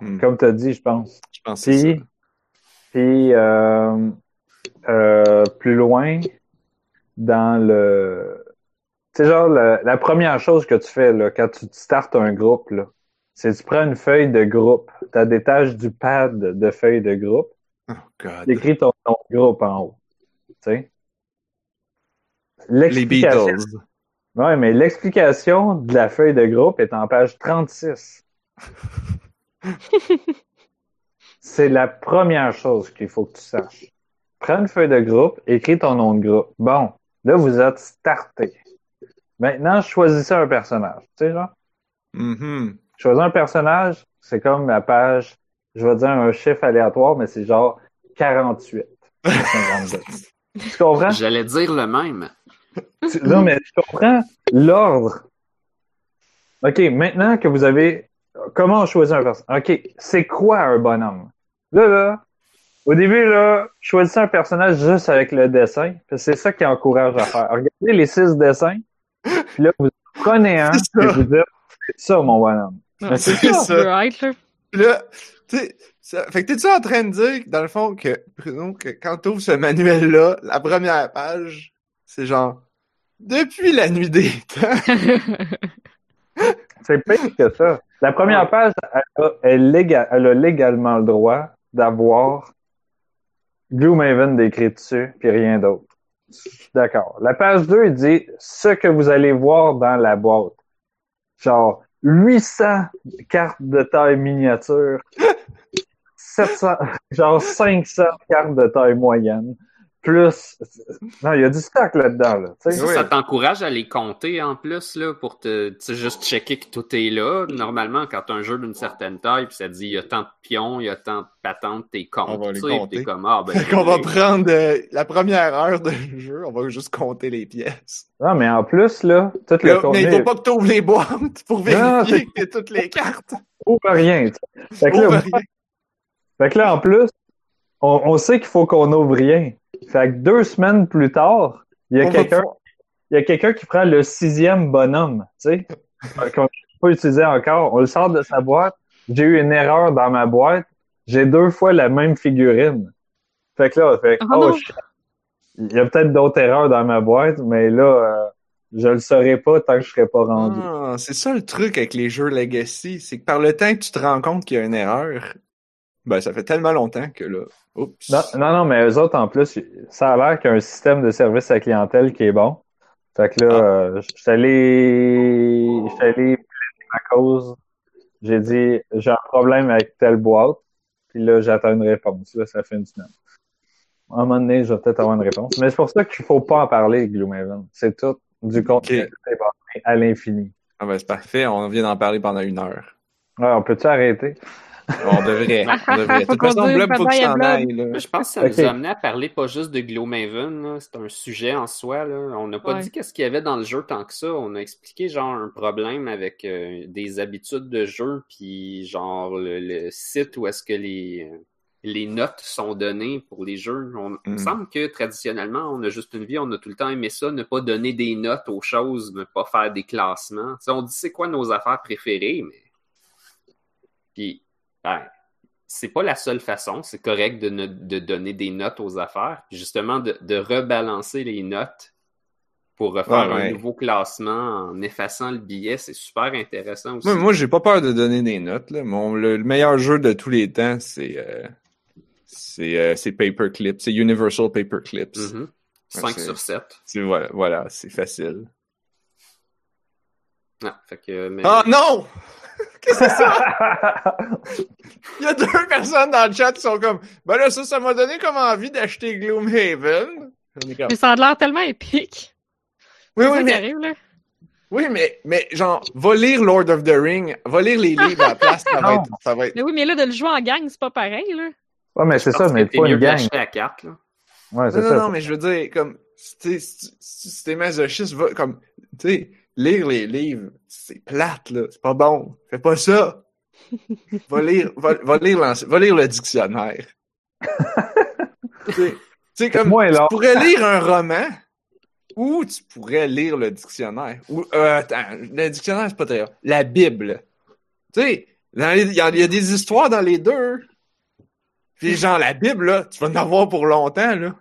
Hmm. Comme tu as dit, je pense. Je pense que c'est ça. Puis, puis euh, euh, plus loin, dans le... Tu sais, genre, le- la première chose que tu fais là, quand tu startes un groupe, là, c'est que tu prends une feuille de groupe. Tu as des tâches du pad de feuille de groupe. Oh, God. Tu écris ton, ton groupe en haut. Tu sais. Les L'explication- Beatles. Ouais, mais l'explication de la feuille de groupe est en page 36. C'est la première chose qu'il faut que tu saches. Prends une feuille de groupe, écris ton nom de groupe. Bon, là, vous êtes starté. Maintenant, choisissez un personnage. Tu sais, genre, Mhm. choisir un personnage, c'est comme la page, je vais dire un chiffre aléatoire, mais c'est genre 48. 52. tu comprends? J'allais dire le même. Tu- Non, mais tu comprends l'ordre. OK, maintenant que vous avez. Comment on choisit un personnage? OK, c'est quoi un bonhomme? Là, là, au début, là, choisissez un personnage juste avec le dessin. parce que C'est ça qui encourage à faire. Regardez les six dessins, puis là, vous prenez un, C'est ça. et vous dites, c'est ça, mon bonhomme. C'est c'est ça. ça. là. Puis Là, tu sais, ça- fait que t'es-tu en train de dire, dans le fond, que, Bruno, que quand t'ouvres ce manuel-là, la première page, c'est genre, depuis la nuit des temps. C'est pire que ça. La première page, elle a, elle léga- elle a légalement le droit d'avoir Gloomhaven décrit dessus, puis rien d'autre. D'accord. La page 2, il dit ce que vous allez voir dans la boîte. Genre 800 cartes de taille miniature, 700, genre 500 cartes de taille moyenne, plus... Non, il y a du stock là-dedans, là. tu. Ça, Oui. ça t'encourage à les compter en plus, là, pour te, tu sais, juste checker que tout est là. Normalement, quand tu as un jeu d'une certaine taille, puis ça dit il y a tant de pions, il y a tant de patentes, t'es On compte. va les tu compter. T'es comme, ah, ben. Fait qu'on va prendre euh, la première heure de jeu, on va juste compter les pièces. Non, mais en plus, là, tout le Là, contenu... mais il faut pas que t'ouvres les boîtes pour Non, vérifier que t'as toutes les cartes. ouvre rien. tu sais. Fait que, là, Ouvre rien. fait que là, en plus, on, on sait qu'il faut qu'on ouvre rien. Fait que deux semaines plus tard, il y a quelqu'un il y a quelqu'un qui prend le sixième bonhomme, tu sais, qu'on n'a pas utilisé encore. On le sort de sa boîte. J'ai eu une erreur dans ma boîte. J'ai deux fois la même figurine. Fait que là, fait que, Oh oh. Il y a peut-être d'autres erreurs dans ma boîte, mais là, euh, je le saurais pas tant que je serais pas rendu. Ah, c'est ça le truc avec les jeux Legacy, c'est que par le temps que tu te rends compte qu'il y a une erreur, Ben, ça fait tellement longtemps que là. Oups. Non, non, non, mais eux autres, en plus, ça a l'air qu'il y a un système de service à la clientèle qui est bon. Fait que là, Ah. euh, je suis allé, allé plaider ma cause. J'ai dit, j'ai un problème avec telle boîte. Puis là, j'attends une réponse. Là, ça fait une semaine. À un moment donné, je vais peut-être avoir une réponse. Mais c'est pour ça qu'il faut pas en parler, Gloomhaven. C'est tout du contenu Ok. débordé à l'infini. Ah ben, c'est parfait. On vient d'en parler pendant une heure. Ouais, on peut-tu arrêter? On devrait. On devrait. De toute Faut façon, conduire Blob, faut que je à t'en Blob. aille, là? Je pense que ça nous a amené à parler pas juste de Gloomhaven, là. c'est un sujet en soi. Là. On n'a pas Ouais. dit qu'est-ce qu'il y avait dans le jeu tant que ça. On a expliqué genre un problème avec euh, des habitudes de jeu, puis genre le, le site où est-ce que les, les notes sont données pour les jeux. On, Il me Mm. semble que traditionnellement, on a juste une vie, on a tout le temps aimé ça, ne pas donner des notes aux choses, ne pas faire des classements. On dit c'est quoi nos affaires préférées, mais. Puis, ben, c'est pas la seule façon. C'est correct de, ne- de donner des notes aux affaires. Justement, de, de rebalancer les notes pour refaire Ouais, ouais. un nouveau classement en effaçant le billet, c'est super intéressant aussi. Moi, moi j'ai pas peur de donner des notes. Là. Mon, le, le meilleur jeu de tous les temps, c'est euh, c'est euh, c'est Paperclip. C'est Universal Paperclips. Mhm. Ouais, 5 c'est- sur 7. C'est- Voilà, voilà c'est facile. Ah, fait que, mais... Oh non! Qu'est-ce que c'est ça? Il y a deux personnes dans le chat qui sont comme Ben là, ça, ça m'a donné comme envie d'acheter Gloomhaven. Comme, Mais ça a l'air tellement épique. Oui, oui, mais, arrive, là. oui, mais, mais genre, va lire Lord of the Ring, va lire les livres à la place, ça va Non. être. Ça va être... Mais oui, mais là, de le jouer en gang, c'est pas pareil, là. Ouais, mais c'est Je ça, mais pas une gang. à 4, là. Ouais, c'est Non, non, ça. non, mais je veux dire, comme, si, si, si, si t'es masochiste, va, comme, tu sais, lire les livres, c'est plate, là, c'est pas bon. Fais pas ça. Va lire, va, va lire, va lire le dictionnaire. tu sais, comme, tu pourrais lire un roman, ou tu pourrais lire le dictionnaire. Ou, euh, attends, le dictionnaire, c'est pas très grave. La Bible. Tu sais, il y, a- il y a des histoires dans les deux. Puis genre, la Bible, là, tu vas en avoir pour longtemps, là.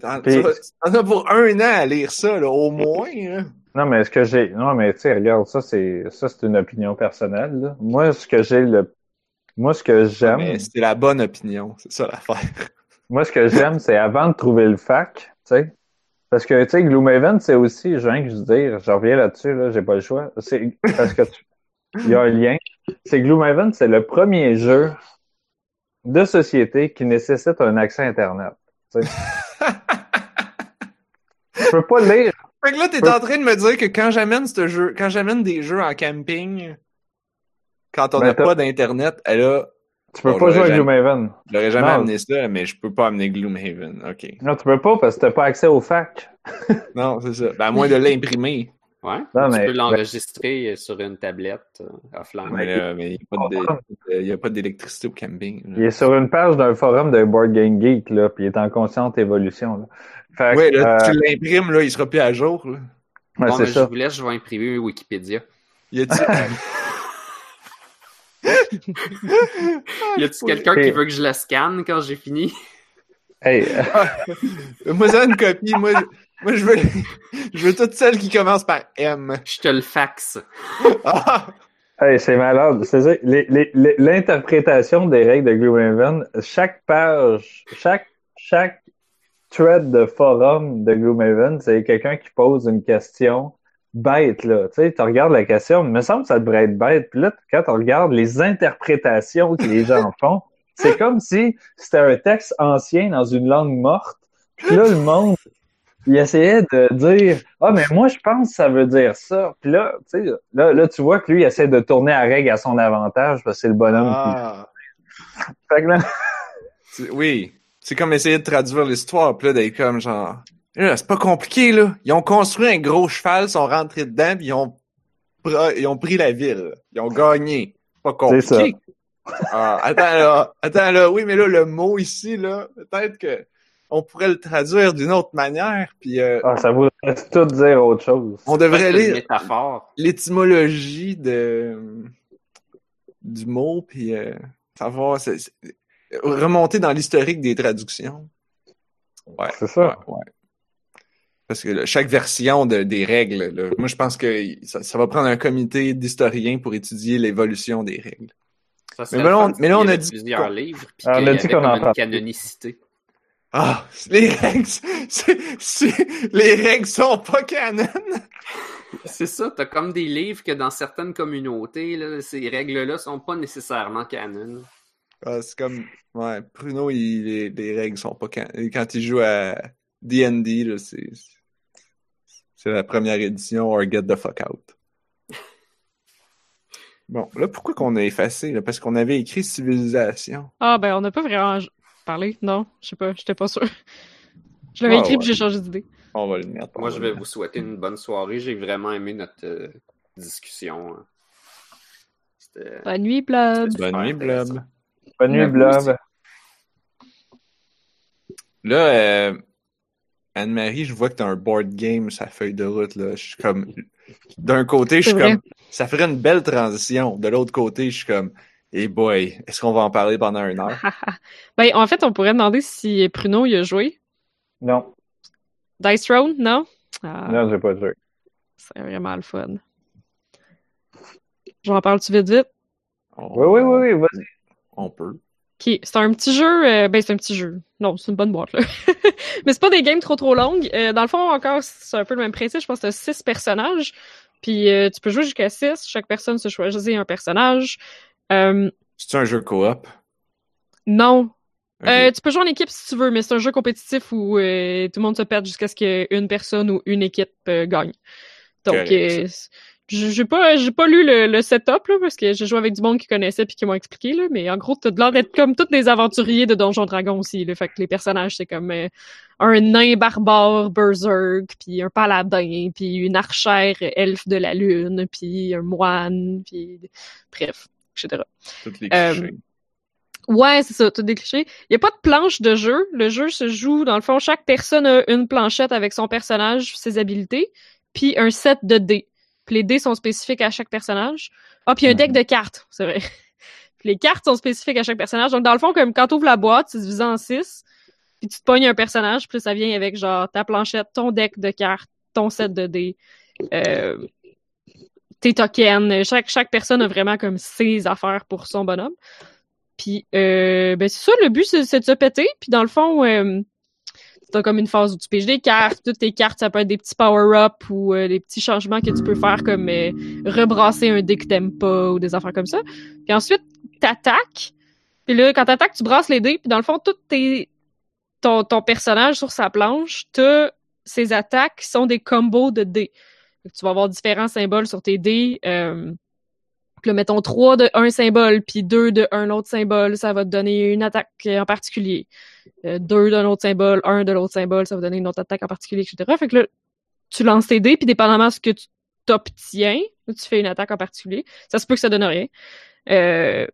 T'en Puis- tu vas- t'en as pour un an à lire ça, là, au moins. Là. Non, mais ce que j'ai. Non, mais tu sais, regarde, ça, c'est ça, c'est une opinion personnelle. là. Moi, ce que j'ai le. Moi, ce que j'aime. C'est la bonne opinion, c'est ça l'affaire. Moi, ce que j'aime, c'est avant de trouver le fac, tu sais. Parce que, tu sais, Gloomhaven, c'est aussi, je viens que je dire, je reviens là-dessus, là, j'ai pas le choix. C'est parce que tu- il y a un lien. C'est Gloomhaven, c'est le premier jeu de société qui nécessite un accès Internet. Tu peux pas lire. Fait que là, t'es en train de me dire que quand j'amène ce jeu, quand j'amène des jeux en camping, quand on Ben, n'a pas d'internet, là, Tu peux Bon, pas jouer à jamais- Gloomhaven. j'aurais jamais Non. amené ça, mais je peux pas amener Gloomhaven. Ok. Non, tu peux pas parce que t'as pas accès au fac. Non, c'est ça. Ben, à moins de l'imprimer. Ouais. Non, tu mais- peux l'enregistrer sur une tablette euh, offline. Mais mais il n'y a pas a d'électricité au camping. là. Il est sur une page d'un forum de Board Game Geek, là, puis il est en constante évolution. Là. Fait Ouais, là, euh, tu l'imprimes, là, il sera plus à jour. Là. ouais, bon, mais je vous laisse, je vais imprimer Wikipédia. Il a dit. Y a-tu quelqu'un Ok. qui veut que je le scanne quand j'ai fini? Hey, moi, ça une copie. Moi, je- moi, je veux, je veux toutes celles qui commencent par M. Je te le faxe. Ah! hey, c'est malade. C'est ça, les- les- les- l'interprétation des règles de Gloomhaven, chaque page, chaque, chaque thread de forum de Gloomhaven, c'est quelqu'un qui pose une question bête, là. Tu sais, tu regardes la question, il me semble que ça devrait être bête. Puis là, quand tu regardes les interprétations que les gens font, c'est comme si c'était un texte ancien dans une langue morte. Puis là, le monde, il essayait de dire Ah, mais moi, je pense que ça veut dire ça. Puis là, tu sais, là, là, tu vois que lui, il essaie de tourner la règle à son avantage parce que c'est le bonhomme Ah. qui. Fait que là, Oui. C'est comme essayer de traduire l'histoire, puis là, d'être comme genre. Là, c'est pas compliqué, là. Ils ont construit un gros cheval, sont rentrés dedans, puis ils ont, pr- ils ont pris la ville. Ils ont gagné. Pas C'est ça. compliqué. Ah, attends là, attends là, oui, mais là, le mot ici, là, peut-être que on pourrait le traduire d'une autre manière, puis euh, ah, ça voudrait tout dire autre chose. on devrait lire métaphore. l'étymologie de du mot, puis euh, savoir c'est- c'est- remonter dans l'historique des traductions. Ouais. C'est ça. Ouais, ouais. Parce que là, chaque version de, des règles, là, moi je pense que ça, ça va prendre un comité d'historiens pour étudier l'évolution des règles. Ça Mais là, on- mais là, on a dit plusieurs livres, puis Ah, on a dit avait qu'on en parle. canonicité. Ah, les règles, c'est, c'est- les règles sont pas canon. C'est ça, t'as comme des livres que dans certaines communautés, là, ces règles-là sont pas nécessairement canon. Ah, c'est comme, ouais, Bruno, il, les, les règles sont pas. Quand il joue à D&D, c'est, c'est la première édition or get the fuck out. Bon, là, pourquoi qu'on a effacé, là? Parce qu'on avait écrit civilisation. Ah, ben, on n'a pas vraiment parlé. Non, je sais pas, j'étais pas sûre. Je l'avais Ah, écrit ouais. puis j'ai changé d'idée. On va le mettre. Moi, je vais vous souhaiter une bonne soirée. J'ai vraiment aimé notre euh, discussion. hein. Bonne nuit, Blob. Bonne nuit. Blob. Bonne nuit, aussi. Là, euh, Anne-Marie, je vois que t'as un board game sa feuille de route, là. Je suis comme, d'un côté, je suis vrai. comme, ça ferait une belle transition. De l'autre côté, je suis comme, hey boy, est-ce qu'on va en parler pendant une heure? ben, en fait, on pourrait demander si Pruno y a joué. Non, Dice Throne, non? Ah, non, j'ai pas joué. c'est vraiment le fun. J'en parle-tu vite vite? Oui, oui, oui, oui, vas-y. On peut. Ok, c'est un petit jeu. euh, ben, c'est un petit jeu. Non, c'est une bonne boîte, là. Mais c'est pas des games trop trop longues. Euh, dans le fond, encore, c'est un peu le même principe. Je pense que t'as six personnages. Puis euh, tu peux jouer jusqu'à six. Chaque personne se choisit un personnage. Euh, C'est un jeu coop? non. Euh, tu peux jouer en équipe si tu veux, mais c'est un jeu compétitif où euh, tout le monde se perd jusqu'à ce qu'une personne ou une équipe euh, gagne. Donc, euh, j'ai pas, j'ai pas lu le, le setup là, parce que j'ai joué avec du monde qui connaissait puis qui m'ont expliqué là, mais en gros, t'as de l'air d'être comme tous des aventuriers de Donjon Dragon aussi. Là, fait que les personnages c'est comme euh, un nain barbare berserk, puis un paladin, puis une archère elfe de la lune, puis un moine, puis bref, etc. Toutes les euh, clichés. Ouais, c'est ça, tout des clichés. Il n'y a pas de planche de jeu. Le jeu se joue, dans le fond, chaque personne a une planchette avec son personnage, ses habilités, puis un set de dés. Les dés sont spécifiques à chaque personnage. Ah, puis un deck de cartes, c'est vrai. Les cartes sont spécifiques à chaque personnage. Donc, dans le fond, comme quand tu ouvres la boîte, c'est divisé en six, puis tu te pognes un personnage, puis ça vient avec, genre, ta planchette, ton deck de cartes, ton set de dés, euh, tes tokens. Chaque, chaque personne a vraiment comme ses affaires pour son bonhomme. Puis, euh, ben c'est ça, le but, c'est c'est de se péter. Puis, dans le fond, euh, t'as comme une phase où tu piges des cartes. Toutes tes cartes, ça peut être des petits power-up ou euh, des petits changements que tu peux faire, comme euh, rebrasser un dé que t'aimes pas ou des affaires comme ça. Puis ensuite, t'attaques. Puis là, quand t'attaques, tu brasses les dés. Puis dans le fond, tout tes, ton, ton personnage sur sa planche, t'as ses attaques sont des combos de dés. Tu vas avoir différents symboles sur tes dés. Euh, puis là, mettons 3 de un symbole, puis 2 de un autre symbole, ça va te donner une attaque en particulier. 2 d'un autre symbole, 1 de l'autre symbole, ça va donner une autre attaque en particulier, etc. Fait que là, tu lances tes dés, puis dépendamment de ce que tu t'obtiens, tu fais une attaque en particulier. Ça se peut que ça donne rien. Euh,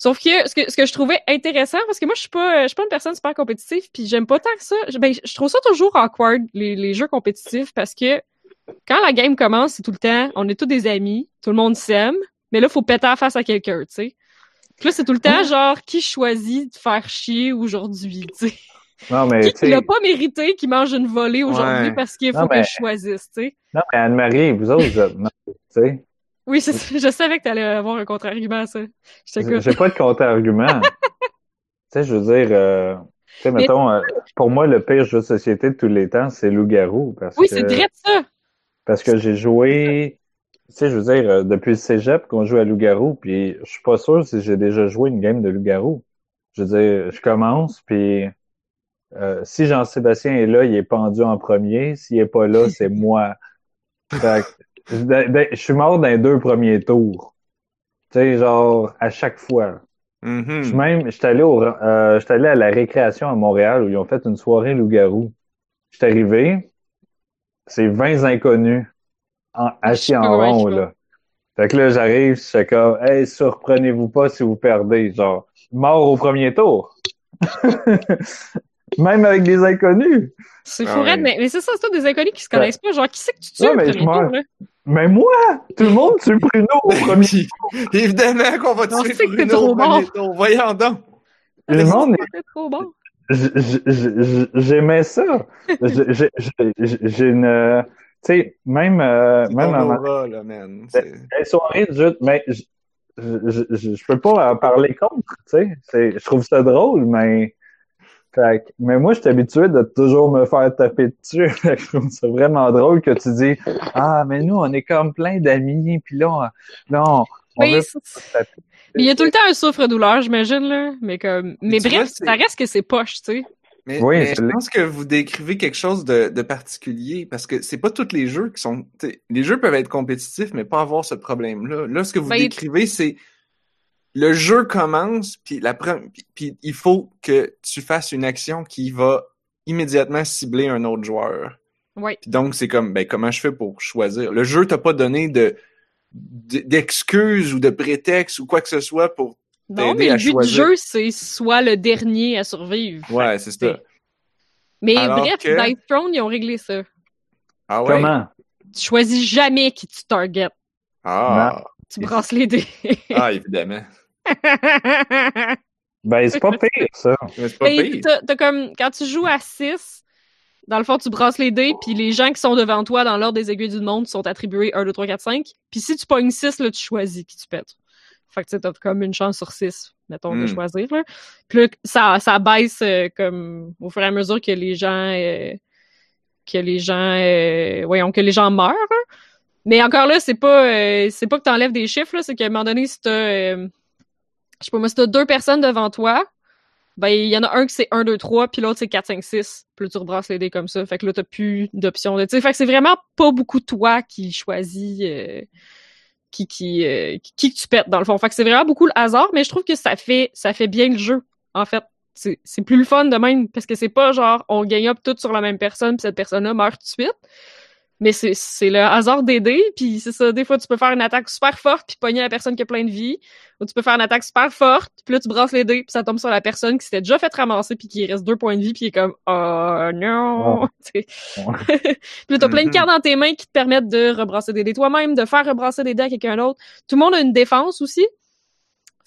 Sauf que ce, que ce que je trouvais intéressant, parce que moi je suis pas je suis pas une personne super compétitive, puis j'aime pas tant que ça. Je- Ben, je trouve ça toujours awkward les jeux compétitifs parce que quand la game commence, c'est tout le temps, on est tous des amis, tout le monde s'aime, mais là faut péter la face à quelqu'un, tu sais. Puis là c'est tout le temps genre qui choisit de faire chier aujourd'hui, tu sais? Non, mais Qui tu sais, qui l'a pas mérité qui mange une volée aujourd'hui Ouais. parce qu'il faut Non, que mais- je choisisse, tu sais? non, mais Anne-Marie, vous autres, vous êtes- non, tu sais, Oui, je savais que t'allais avoir un contre-argument à ça. Je t'écoute. j'ai pas de contre-argument. tu sais, je veux dire, euh, tu sais, mettons, euh, pour moi, le pire jeu de société de tous les temps, c'est Loup-Garou. Parce Oui, que, c'est direct ça. Parce que j'ai joué, tu sais, je veux dire, euh, depuis le cégep qu'on joue à Loup-Garou, puis je suis pas sûr si j'ai déjà joué une game de Loup-Garou. Je veux dire, je commence, puis euh, si Jean-Sébastien est là, il est pendu en premier. S'il est pas là, c'est moi. Fait que, de- de- je suis mort dans les deux premiers tours. Tu sais, genre, à chaque fois. Mhm. Je suis même, j'étais allé au, euh, allé à la récréation à Montréal où ils ont fait une soirée loup-garou. J'étais arrivé, c'est 20 inconnus en, assis en rond, là. Fait que là, j'arrive, je suis comme, hey, surprenez-vous pas si vous perdez. Genre, mort au premier tour. même avec des inconnus. C'est Ah fou ouais. mais, mais c'est ça, c'est tout des inconnus qui se connaissent pas. Genre, qui c'est que tu tues Ouais, le mais premier tour, là? Mais moi, tout le monde tue Bruno au premier Puis, évidemment qu'on va tuer Bruno trop au premier bon. tour. Voyons donc. Le monde C'est trop bon. J'aimais ça. J'ai une, euh, sais, même, euh, même ton aura, là, man. C'est- les soirées de jeu, mais je, je, je, je peux pas en parler contre, tu sais. C'est- Je trouve ça drôle, mais. Fait mais moi, je suis habitué de toujours me faire taper dessus. Je trouve ça vraiment drôle que tu dis Ah, mais nous, on est comme plein d'amis, puis là, on, là, on, on Oui, veut c'est- pas se taper. Mais il y a tout le temps un souffre-douleur, j'imagine, là. Mais comme. Mais tu bref, vois, ça reste que c'est poche, tu sais. Mais, Oui, mais je pense que vous décrivez quelque chose de, de particulier parce que c'est pas tous les jeux qui sont. Les jeux peuvent être compétitifs, mais pas avoir ce problème-là. Là, ce que vous Ben, décrivez, c'est le jeu commence, puis la pre- puis, puis il faut que tu fasses une action qui va immédiatement cibler un autre joueur. Puis donc, c'est comme, ben, comment je fais pour choisir? Le jeu t'a pas donné de d'excuses ou de prétextes ou quoi que ce soit pour. Non, mais le but choisir. du jeu, c'est soit le dernier à survivre. Ouais, c'est ça. Mais Alors bref, que- Dice Throne, ils ont réglé ça. Ah ouais? Comment? Tu choisis jamais qui tu target. Ah, Tu brasses les dés. ah évidemment. Ben, c'est pas pire, ça. Mais c'est pas Ben, pire. t'as- t'as comme, quand tu joues à 6, dans le fond, tu brasses les dés, puis les gens qui sont devant toi dans l'ordre des aiguilles du monde sont attribués 1, 2, 3, 4, 5. Puis si tu pognes 6, là, tu choisis qui tu pètes. Fait que tu comme une chance sur 6, mettons, de Hmm. choisir. Là. Puis là, ça, ça baisse euh, comme au fur et à mesure que les gens euh, que les gens euh, voyons, que les gens meurent. hein. Mais encore là, c'est pas c'est pas que t'enlèves des chiffres, c'est qu'à un moment donné, si t'as je sais pas moi, si t'as deux personnes devant toi, ben il y en a un qui c'est 1, 2, 3, puis l'autre c'est 4, 5, 6. Puis là, tu rebrasses les dés comme ça. Fait que là, t'as plus d'options. de- fait que c'est vraiment pas beaucoup toi qui choisis euh, qui, qui, euh, qui, que tu pètes, dans le fond. Fait que c'est vraiment beaucoup le hasard, mais je trouve que ça fait ça fait bien le jeu, en fait. C'est c'est plus le fun de même, parce que c'est pas genre on gagne up tout sur la même personne, puis cette personne-là meurt tout de suite. Mais c'est c'est le hasard des dés, puis c'est ça. Des fois, tu peux faire une attaque super forte, puis pogner la personne qui a plein de vie. Ou tu peux faire une attaque super forte, puis là, tu brasses les dés, puis ça tombe sur la personne qui s'était déjà fait ramasser, puis qui reste deux points de vie, puis il est comme « Oh non! Puis là, t'as plein de Mhm. cartes dans tes mains qui te permettent de rebrasser des dés toi-même, de faire rebrasser des dés à quelqu'un d'autre. Tout le monde a une défense aussi.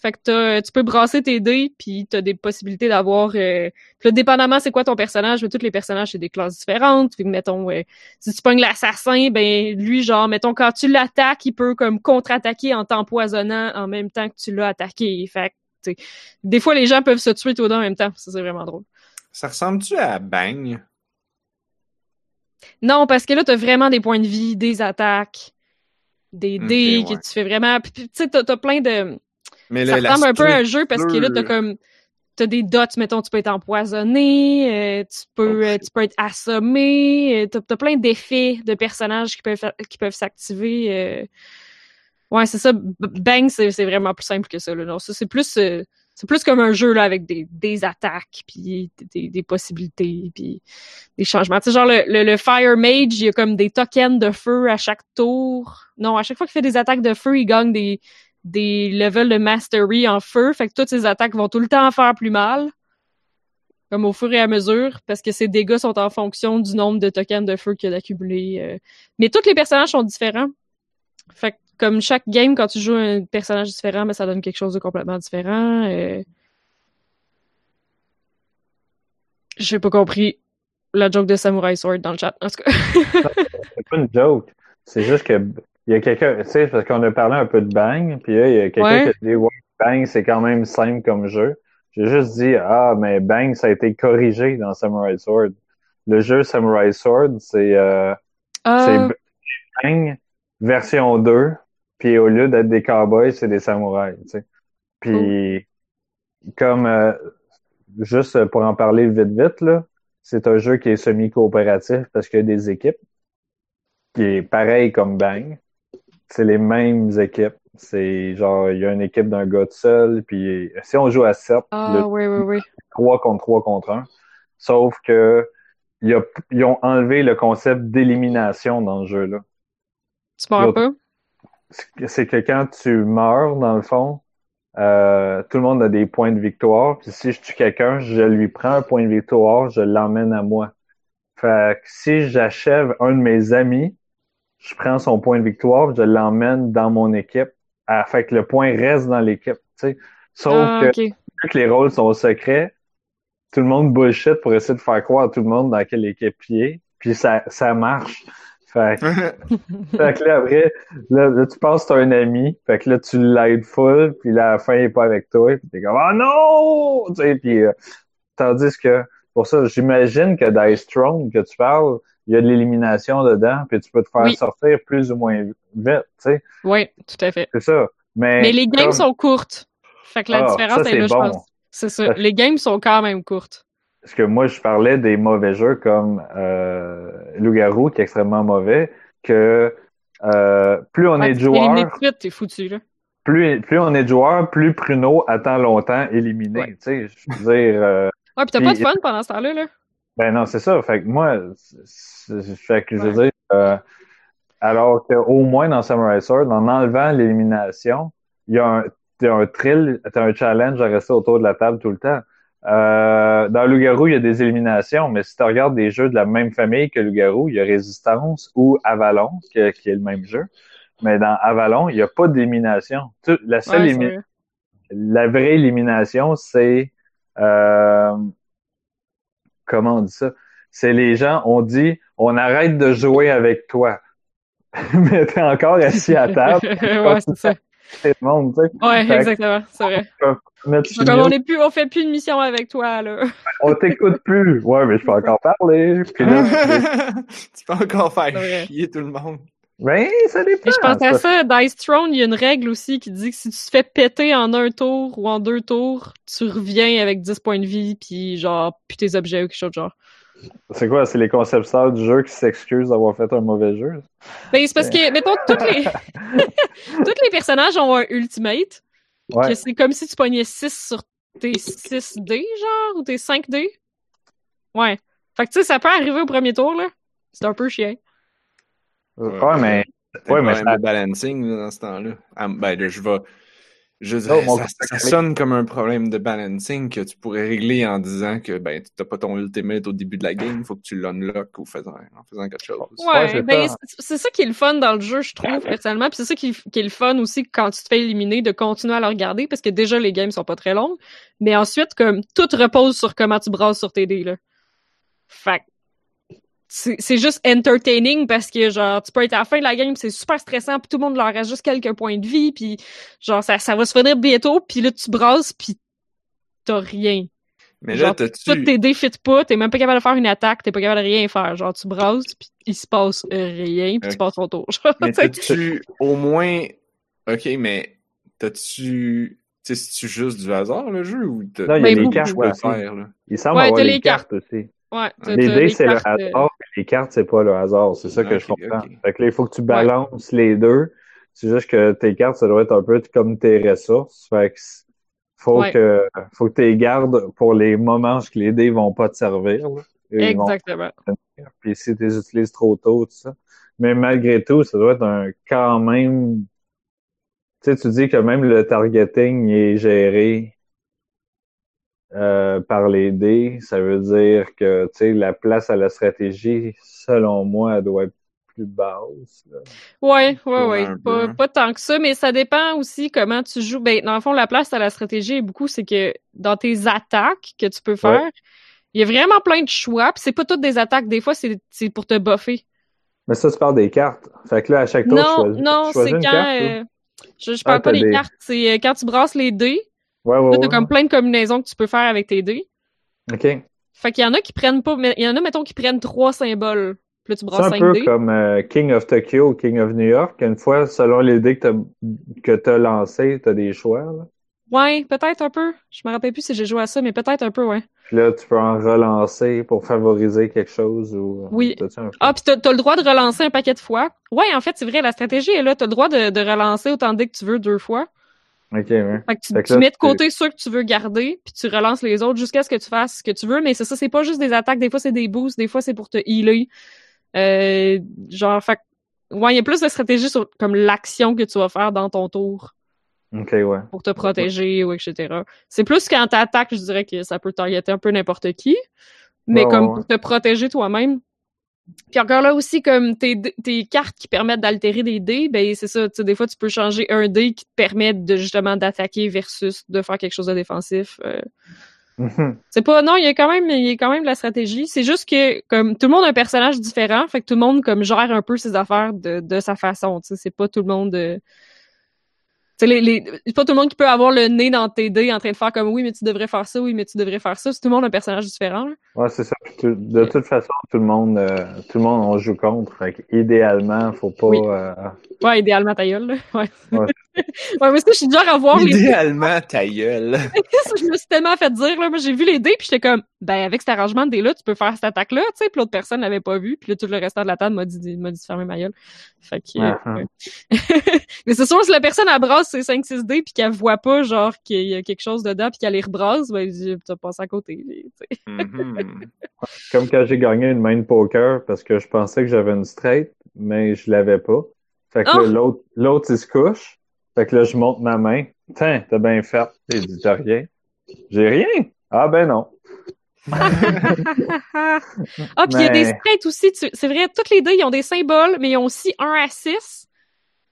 Fait que t'as- tu peux brasser tes dés, puis t'as des possibilités d'avoir... Euh... Puis là, dépendamment c'est quoi ton personnage, mais tous les personnages, c'est des classes différentes. Que, mettons, euh, si tu pognes l'assassin, ben lui, genre, mettons, quand tu l'attaques, il peut comme contre-attaquer en t'empoisonnant en même temps que tu l'as attaqué. Fait que, tu sais, des fois, les gens peuvent se tuer tous deux en même temps. Ça, c'est vraiment drôle. Ça ressemble-tu à Bang? Non, parce que là, t'as vraiment des points de vie, des attaques, des dés que ouais. tu fais vraiment... Puis, puis, tu sais, t'as plein de... Mais ça ressemble un peu à un jeu parce que là, t'as comme t'as des dots, mettons, tu peux être empoisonné, euh, tu peux euh, tu peux être assommé, euh, t'as as plein d'effets de personnages qui peuvent qui peuvent s'activer. euh. Ouais, c'est ça. Bang, c'est c'est vraiment plus simple que ça. Là. Non, ça c'est plus c'est plus comme un jeu là avec des, des attaques puis des, des possibilités puis des changements. Tu sais, genre le, le, le Fire Mage, il y a comme des tokens de feu à chaque tour. Non, à chaque fois qu'il fait des attaques de feu, il gagne des des levels de mastery en feu, fait que toutes ces attaques vont tout le temps faire plus mal, comme au fur et à mesure, parce que ces dégâts sont en fonction du nombre de tokens de feu qu'il a d'accumulés. euh. Mais tous les personnages sont différents. Fait que comme chaque game, quand tu joues un personnage différent, ben, ça donne quelque chose de complètement différent. euh. J'ai pas compris la joke de Samurai Sword dans le chat. En tout cas. C'est pas une joke. C'est juste que il y a quelqu'un, tu sais, parce qu'on a parlé un peu de Bang, puis là, il y a quelqu'un Ouais. qui a dit ouais, Bang, c'est quand même simple comme jeu. J'ai juste dit ah, mais Bang, ça a été corrigé dans Samurai Sword. Le jeu Samurai Sword, c'est euh, c'est Ah, Bang version 2, puis au lieu d'être des cowboys, c'est des samouraïs, tu sais. Puis comme euh, juste pour en parler vite vite là, c'est un jeu qui est semi-coopératif parce qu'il y a des équipes qui est pareil comme Bang. C'est les mêmes équipes. C'est genre, il y a une équipe d'un gars tout seul, puis si on joue à 7, ah le oui, oui, oui. 3 contre 3 contre 1. Sauf que il y a- ils ont enlevé le concept d'élimination dans le jeu-là. Tu meurs pas? C'est- C'est que quand tu meurs, dans le fond, euh, tout le monde a des points de victoire. Puis si je tue quelqu'un, je lui prends un point de victoire, je l'emmène à moi. Fait que si j'achève un de mes amis, je prends son point de victoire, je l'emmène dans mon équipe. Ah, fait que le point reste dans l'équipe. tu sais. Sauf Ah, que vu que les rôles sont secrets, tout le monde bullshit pour essayer de faire croire à tout le monde dans quelle équipe il est, puis ça, ça marche. Fait que, fait que là, après, là, là, tu penses que t'as un ami, fait que là, tu l'aides full, puis là, à la fin, il est pas avec toi, puis t'es comme « Oh non! » Tu sais, puis euh, tandis que, pour ça, j'imagine que dans Strong que tu parles, il y a de l'élimination dedans, puis tu peux te faire Oui. sortir plus ou moins vite, tu sais, Oui, tout à fait. c'est ça. Mais, Mais les games comme- sont courtes. Fait que la Ah, différence ça, est là, c'est je bon. pense. C'est ça. Les games sont quand même courtes. Parce que moi, je parlais des mauvais jeux comme euh, Loup-Garou, qui est extrêmement mauvais, que euh, plus on Ouais, est suite, t'es foutu, là. plus, plus on est de joueurs, plus Pruno attend longtemps éliminé. Ouais. Tu sais, je veux dire, euh, Ouais, pis t'as pas de fun pendant ce temps-là, là. Ben non, c'est ça. Fait que moi, fait que je veux dire, euh, alors qu'au moins dans Samurai Sword, en enlevant l'élimination, il y a un, t'as un thrill, t'as un challenge à rester autour de la table tout le temps. Euh, dans Loup-Garou, il y a des éliminations, mais si tu regardes des jeux de la même famille que Loup-Garou, il y a Résistance ou Avalon, qui, qui est le même jeu. Mais dans Avalon, il n'y a pas d'élimination. La seule Ouais, émi- la vraie élimination, c'est euh, comment on dit ça? C'est les gens, on dit on arrête de jouer avec toi. Mais t'es encore assis à table, ouais, c'est ça. tout le monde, tu sais. Ouais, Fait exactement, c'est vrai. On est plus, on fait plus de mission avec toi, là. on t'écoute plus. Ouais, mais je peux encore parler. Puis là, tu peux encore faire chier tout le monde. Ben, ça dépend. Et je pense à Ça- ça, Dice Throne, il y a une règle aussi qui dit que si tu te fais péter en un tour ou en deux tours, tu reviens avec 10 points de vie, puis genre, puis tes objets ou quelque chose de genre. C'est quoi? C'est les concepteurs du jeu qui s'excusent d'avoir fait un mauvais jeu? Ben, c'est parce que, mettons, tous les, tous les personnages ont un ultimate, Ouais. c'est comme si tu pognais 6 sur tes 6D, genre, ou tes 5D. Ouais. Fait que, tu sais, ça peut arriver au premier tour, là. C'est un peu chiant. Ouais, mais Ouais, un mais problème ça- de balancing là, dans ce temps-là. Ah, ben, là, je vais. Je dirais, ça, sonne comme un problème de balancing que tu pourrais régler en disant que ben t'as pas ton ultimate au début de la game, faut que tu l'unlock ou faisant, en faisant quelque chose. Ouais, c'est ben, c'est- ça qui est le fun dans le jeu, je trouve, personnellement. Puis c'est ça qui, qui est le fun aussi quand tu te fais éliminer, de continuer à le regarder, parce que déjà, les games sont pas très longues. Mais ensuite, comme, tout repose sur comment tu brasses sur tes dés, là. Fait que c'est c'est juste entertaining parce que, genre, tu peux être à la fin de la game, c'est super stressant, puis tout le monde leur reste juste quelques points de vie, puis genre, ça, ça va se finir bientôt, puis là, tu brasses, puis t'as rien. Mais là, Genre, t'as-tu. Tous tes dés fit pas, t'es même pas capable de faire une attaque, t'es pas capable de rien faire. Genre, tu brasses, puis il se passe rien, puis Ok. tu passes ton tour. Genre, Mais t'as-tu au moins. Ok, mais t'as-tu. C'est-tu juste du hasard le jeu ou t'as Non, il y a Ben, cartes aussi. faire là? Il semble Ouais, avoir t'as les cartes aussi. Ouais, t'as- Les dés, c'est le euh, hasard, mais les cartes, c'est pas le hasard. C'est ça que je Ok, comprends. Fait que là, il faut que tu balances les deux. C'est juste que tes cartes, ça doit être un peu comme tes ressources. Fait que faut Ouais. que faut que tu les gardes pour les moments où les dés vont pas te servir. Exactement. Puis si tu les utilises trop tôt, tout ça. Mais malgré tout, ça doit être un quand même. Tu sais, tu dis que même le targeting est géré euh, par les dés. Ça veut dire que tu sais, la place à la stratégie, selon moi, elle doit être plus basse. là. Ouais, ouais, ouais. un peu, Pas, pas tant que ça, mais ça dépend aussi comment tu joues. Ben, dans le fond, la place à la stratégie est beaucoup, c'est que dans tes attaques que tu peux faire, il y a vraiment plein de choix, puis c'est pas toutes des attaques. Des fois, c'est c'est pour te buffer. Mais ça, tu parles des cartes. Fait que là, à chaque tour, tu Non, choisis, non, tu choisis c'est une quand. carte, euh, je, je parle Ah, pas des des- cartes, c'est euh, quand tu brasses les dés. Ouais, ouais, t'as comme plein de combinaisons que tu peux faire avec tes dés. OK. Fait qu'il y en a qui prennent pas, mais il y en a, mettons, qui prennent trois symboles. Puis là, tu C'est brasses un 5 peu comme euh, King of Tokyo ou King of New York. Une fois, selon les dés que t'as que t'as lancé, t'as des choix. Là. Ouais, peut-être un peu. Je me rappelle plus si j'ai joué à ça, mais peut-être un peu, ouais. Puis là, tu peux en relancer pour favoriser quelque chose ou. Oui. Un choix? Ah, puis t'as, t'as le droit de relancer un paquet de fois. Ouais, en fait, c'est vrai, la stratégie est là. T'as le droit de, de relancer autant de dés que tu veux deux fois. Ok, ouais. Fait que tu, Fait que tu là, mets de côté ceux que tu veux garder, puis tu relances les autres jusqu'à ce que tu fasses ce que tu veux. Mais c'est ça, c'est pas juste des attaques. Des fois, c'est des boosts. Des fois, c'est pour te healer. Euh, genre, fait que- ouais, il y a plus de stratégie sur comme l'action que tu vas faire dans ton tour Ok, ouais. pour te protéger ou etc. C'est plus quand t'attaques, je dirais que ça peut targeter un peu n'importe qui. Mais Ouais, comme pour te protéger toi-même. Puis encore là aussi, comme tes, cartes qui permettent d'altérer des dés, ben c'est ça, tu sais, des fois tu peux changer un dé qui te permet de justement d'attaquer versus de faire quelque chose de défensif. euh. Mhm. C'est pas non, il y a quand même il y a quand même de la stratégie. C'est juste que comme tout le monde a un personnage différent, fait que tout le monde comme gère un peu ses affaires de, de sa façon. Tu sais, c'est pas tout le monde. euh, Tu sais, les, les, c'est pas tout le monde qui peut avoir le nez dans TD en train de faire comme oui, mais tu devrais faire ça, oui, mais tu devrais faire ça. C'est tout le monde a un personnage différent. là. Ouais, c'est ça. De toute façon, tout le monde, euh, tout le monde on joue contre. Fait que, idéalement, faut pas. Oui. euh, Ouais, idéalement ta gueule. Là. Ouais. Ouais. ouais, mais ça, je suis genre à voir les Idéalement, ta gueule. Je me suis tellement fait dire, là. Moi, j'ai vu les dés, puis j'étais comme, ben, avec cet arrangement de dés-là, tu peux faire cette attaque-là, tu sais. Puis l'autre personne l'avait pas vu, puis là, tout le restant de la table m'a dit, m'a dit de fermer ma gueule. Fait que, Ah, ouais. Mais c'est sûr, si la personne, elle brasse ses 5-6 dés, puis qu'elle voit pas, genre, qu'il y a quelque chose dedans, puis qu'elle les rebrasse, ben, elle dit, t'as passé à côté, tu. Mhm. Comme quand j'ai gagné une main de poker parce que je pensais que j'avais une straight, mais je l'avais pas. Fait que Oh! là, l'autre, l'autre, il se couche. Fait que là, je monte ma main. Tiens, t'as bien fait. J'ai dit, t'as rien. J'ai rien? Ah ben non. ah, puis il y a des straights aussi. tu- C'est vrai, toutes les dés, ils ont des symboles, mais ils ont aussi 1 à 6.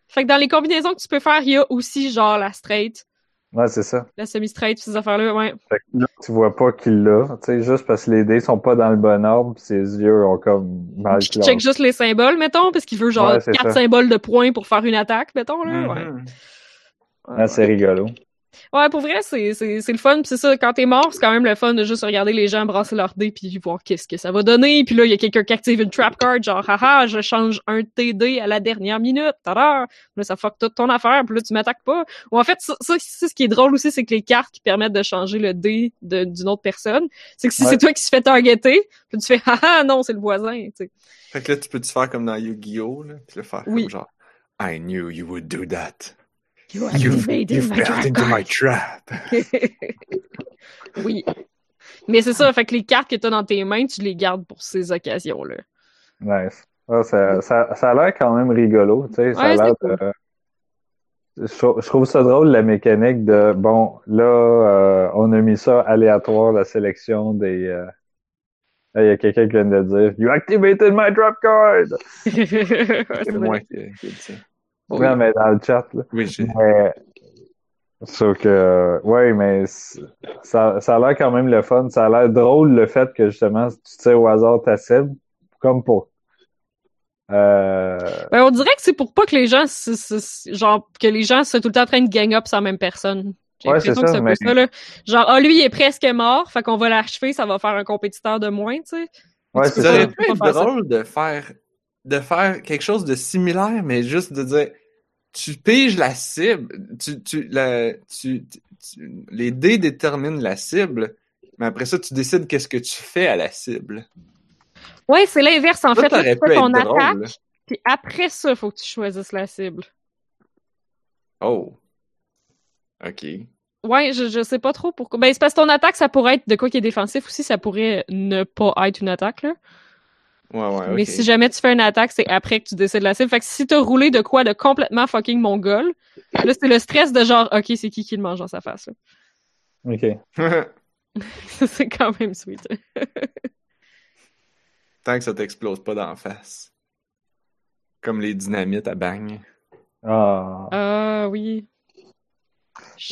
Fait que dans les combinaisons que tu peux faire, il y a aussi, genre, la straight, Ouais, c'est ça. la semi-straight, ces affaires-là, ouais. Fait que là, tu vois pas qu'il l'a. Tu sais, juste parce que les dés sont pas dans le bon ordre, pis ses yeux ont comme mal classé. check juste les symboles, mettons, parce qu'il veut genre Ouais, quatre ça. symboles de points pour faire une attaque, mettons, là. Ouais. Mhm. Ah, c'est rigolo. Ouais, pour vrai, c'est, c'est, c'est le fun. Puis c'est ça, quand t'es mort, c'est quand même le fun de juste regarder les gens brasser leurs dés puis voir qu'est-ce que ça va donner. Puis là, il y a quelqu'un qui active une trap card, genre, haha, je change un TD à la dernière minute. Tada! Là, ça fuck toute ton affaire, puis là, tu m'attaques pas. Ou en fait, ça, ça, c'est ce qui est drôle aussi, c'est que les cartes qui permettent de changer le dé de- d'une autre personne, c'est que si Ouais. c'est toi qui se fait targeter, puis tu fais, haha, non, c'est le voisin, tu sais. Fait que là, tu peux te faire comme dans Yu-Gi-Oh! Là, puis le faire Oui. comme genre I knew you would do that. You You, activated you my fell trap into my trap. oui. Mais c'est ça, fait que les cartes que t'as dans tes mains, tu les gardes pour ces occasions-là. Nice. Ah, ça, ça, ça a l'air quand même rigolo, tu sais. Ça a l'air de... Je trou- je trouve ça drôle, la mécanique de, bon, là, euh, on a mis ça aléatoire, la sélection des... euh, Là, il y a quelqu'un qui vient de dire « You activated my drop card! C'est moi qui, qui ai dit ça. Oui. Non, mais dans le chat, là. Oui, j'ai. Mais... Sauf que, ouais, mais ça, ça a l'air quand même le fun. Ça a l'air drôle le fait que justement, tu tires au hasard ta cible, comme pour. Euh, Ben, on dirait que c'est pour pas que les gens, genre, que les gens soient tout le temps en train de gang up sur la même personne. J'ai Ouais, l'impression que c'est un peu mais- ça, là. Genre, ah, lui, il est presque mort, fait qu'on va l'achever, ça va faire un compétiteur de moins, tu sais. ouais, Ça aurait pu être ça. drôle de faire, de faire quelque chose de similaire, mais juste de dire, tu piges la cible, tu, tu, la, tu, tu- les dés déterminent la cible, mais après ça, tu décides qu'est-ce que tu fais à la cible. Ouais, c'est l'inverse, en Ça, fait. Là, tu fais ton drôle. attaque, puis après ça, faut que tu choisisses la cible. Oh. Ok. Ouais, je, je sais pas trop pourquoi. Ben, c'est parce que ton attaque, ça pourrait être de quoi qui est défensif aussi, ça pourrait ne pas être une attaque, là. Ouais, ouais, ok. Mais si jamais tu fais une attaque, c'est après que tu décides la cible. Fait que si t'as roulé de quoi de complètement fucking mongol, là, c'est le stress de genre, OK, c'est qui qui le mange dans sa face, là. OK. c'est quand même sweet. Tant que ça t'explose pas d'en face. Comme les dynamites à bang. Ah. Ah, oui.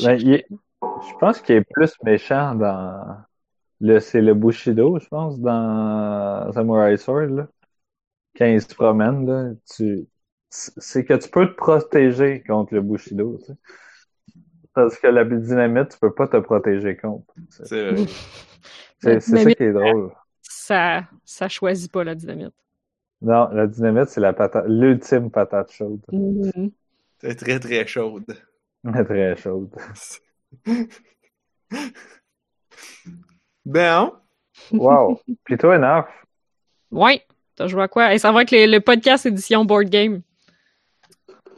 Ben, est- Je pense qu'il est plus méchant dans. Le... C'est le Bushido, je pense, dans Samurai Sword, là. Quand il se promène, là, tu. C'est que tu peux te protéger contre le Bushido, tu sais. Parce que la dynamite, tu peux pas te protéger contre. C'est vrai. C'est c'est ça qui est drôle. Ça, ça choisit pas la dynamite. Non, la dynamite, c'est la patate, l'ultime patate chaude. Mhm. C'est très, très chaude. Très chaude. Ben, Wow. Puis toi, Narf? Ouais. T'as joué à quoi? Et ça va avec les- le podcast édition board game.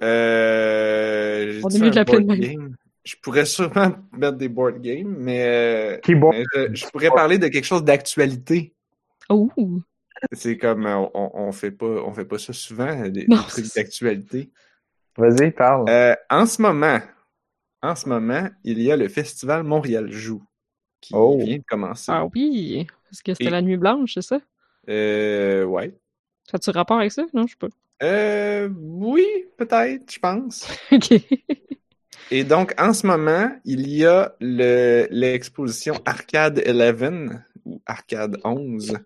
euh, On est mieux de l'appeler game. Je pourrais sûrement mettre des board games, mais, euh, Keyboard. mais je, je pourrais parler de quelque chose d'actualité. Oh! C'est comme euh, on, on fait pas on fait pas ça souvent, des, trucs d'actualité. Vas-y, parle. Euh, en ce moment, en ce moment, il y a le festival Montréal Joue qui Oh. vient de commencer. Ah oui! Est-ce que c'était Et- la nuit blanche, c'est ça? Euh, ouais. Ça a-tu rapport avec ça? Non, je sais pas. Euh, oui, peut-être, je pense. OK. Et donc, en ce moment, il y a le- l'exposition Arcade 11 ou Arcade 11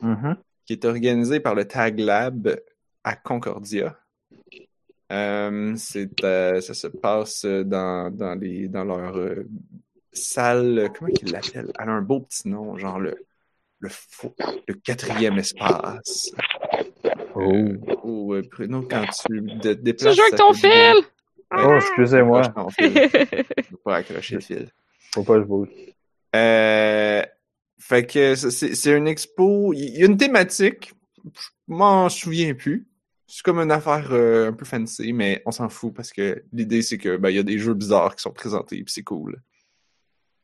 Mhm. qui est organisée par le Tag Lab à Concordia. Euh, euh, ça se passe dans, dans, les, dans leur euh, salle, comment ils l'appellent? Elle a un beau petit nom, genre le, le, quatrième espace. Euh, ou euh, Bruno, quand tu te Tu déplaces... joues avec ton fil! Oh, excusez-moi. Fil. Je peux pas accrocher le fil. Faut pas que je bouge. Euh, fait que c'est- une expo. Il y a une thématique. Je m'en souviens plus. C'est comme une affaire euh, un peu fancy, mais on s'en fout parce que l'idée c'est que ben, il y a des jeux bizarres qui sont présentés puis c'est cool.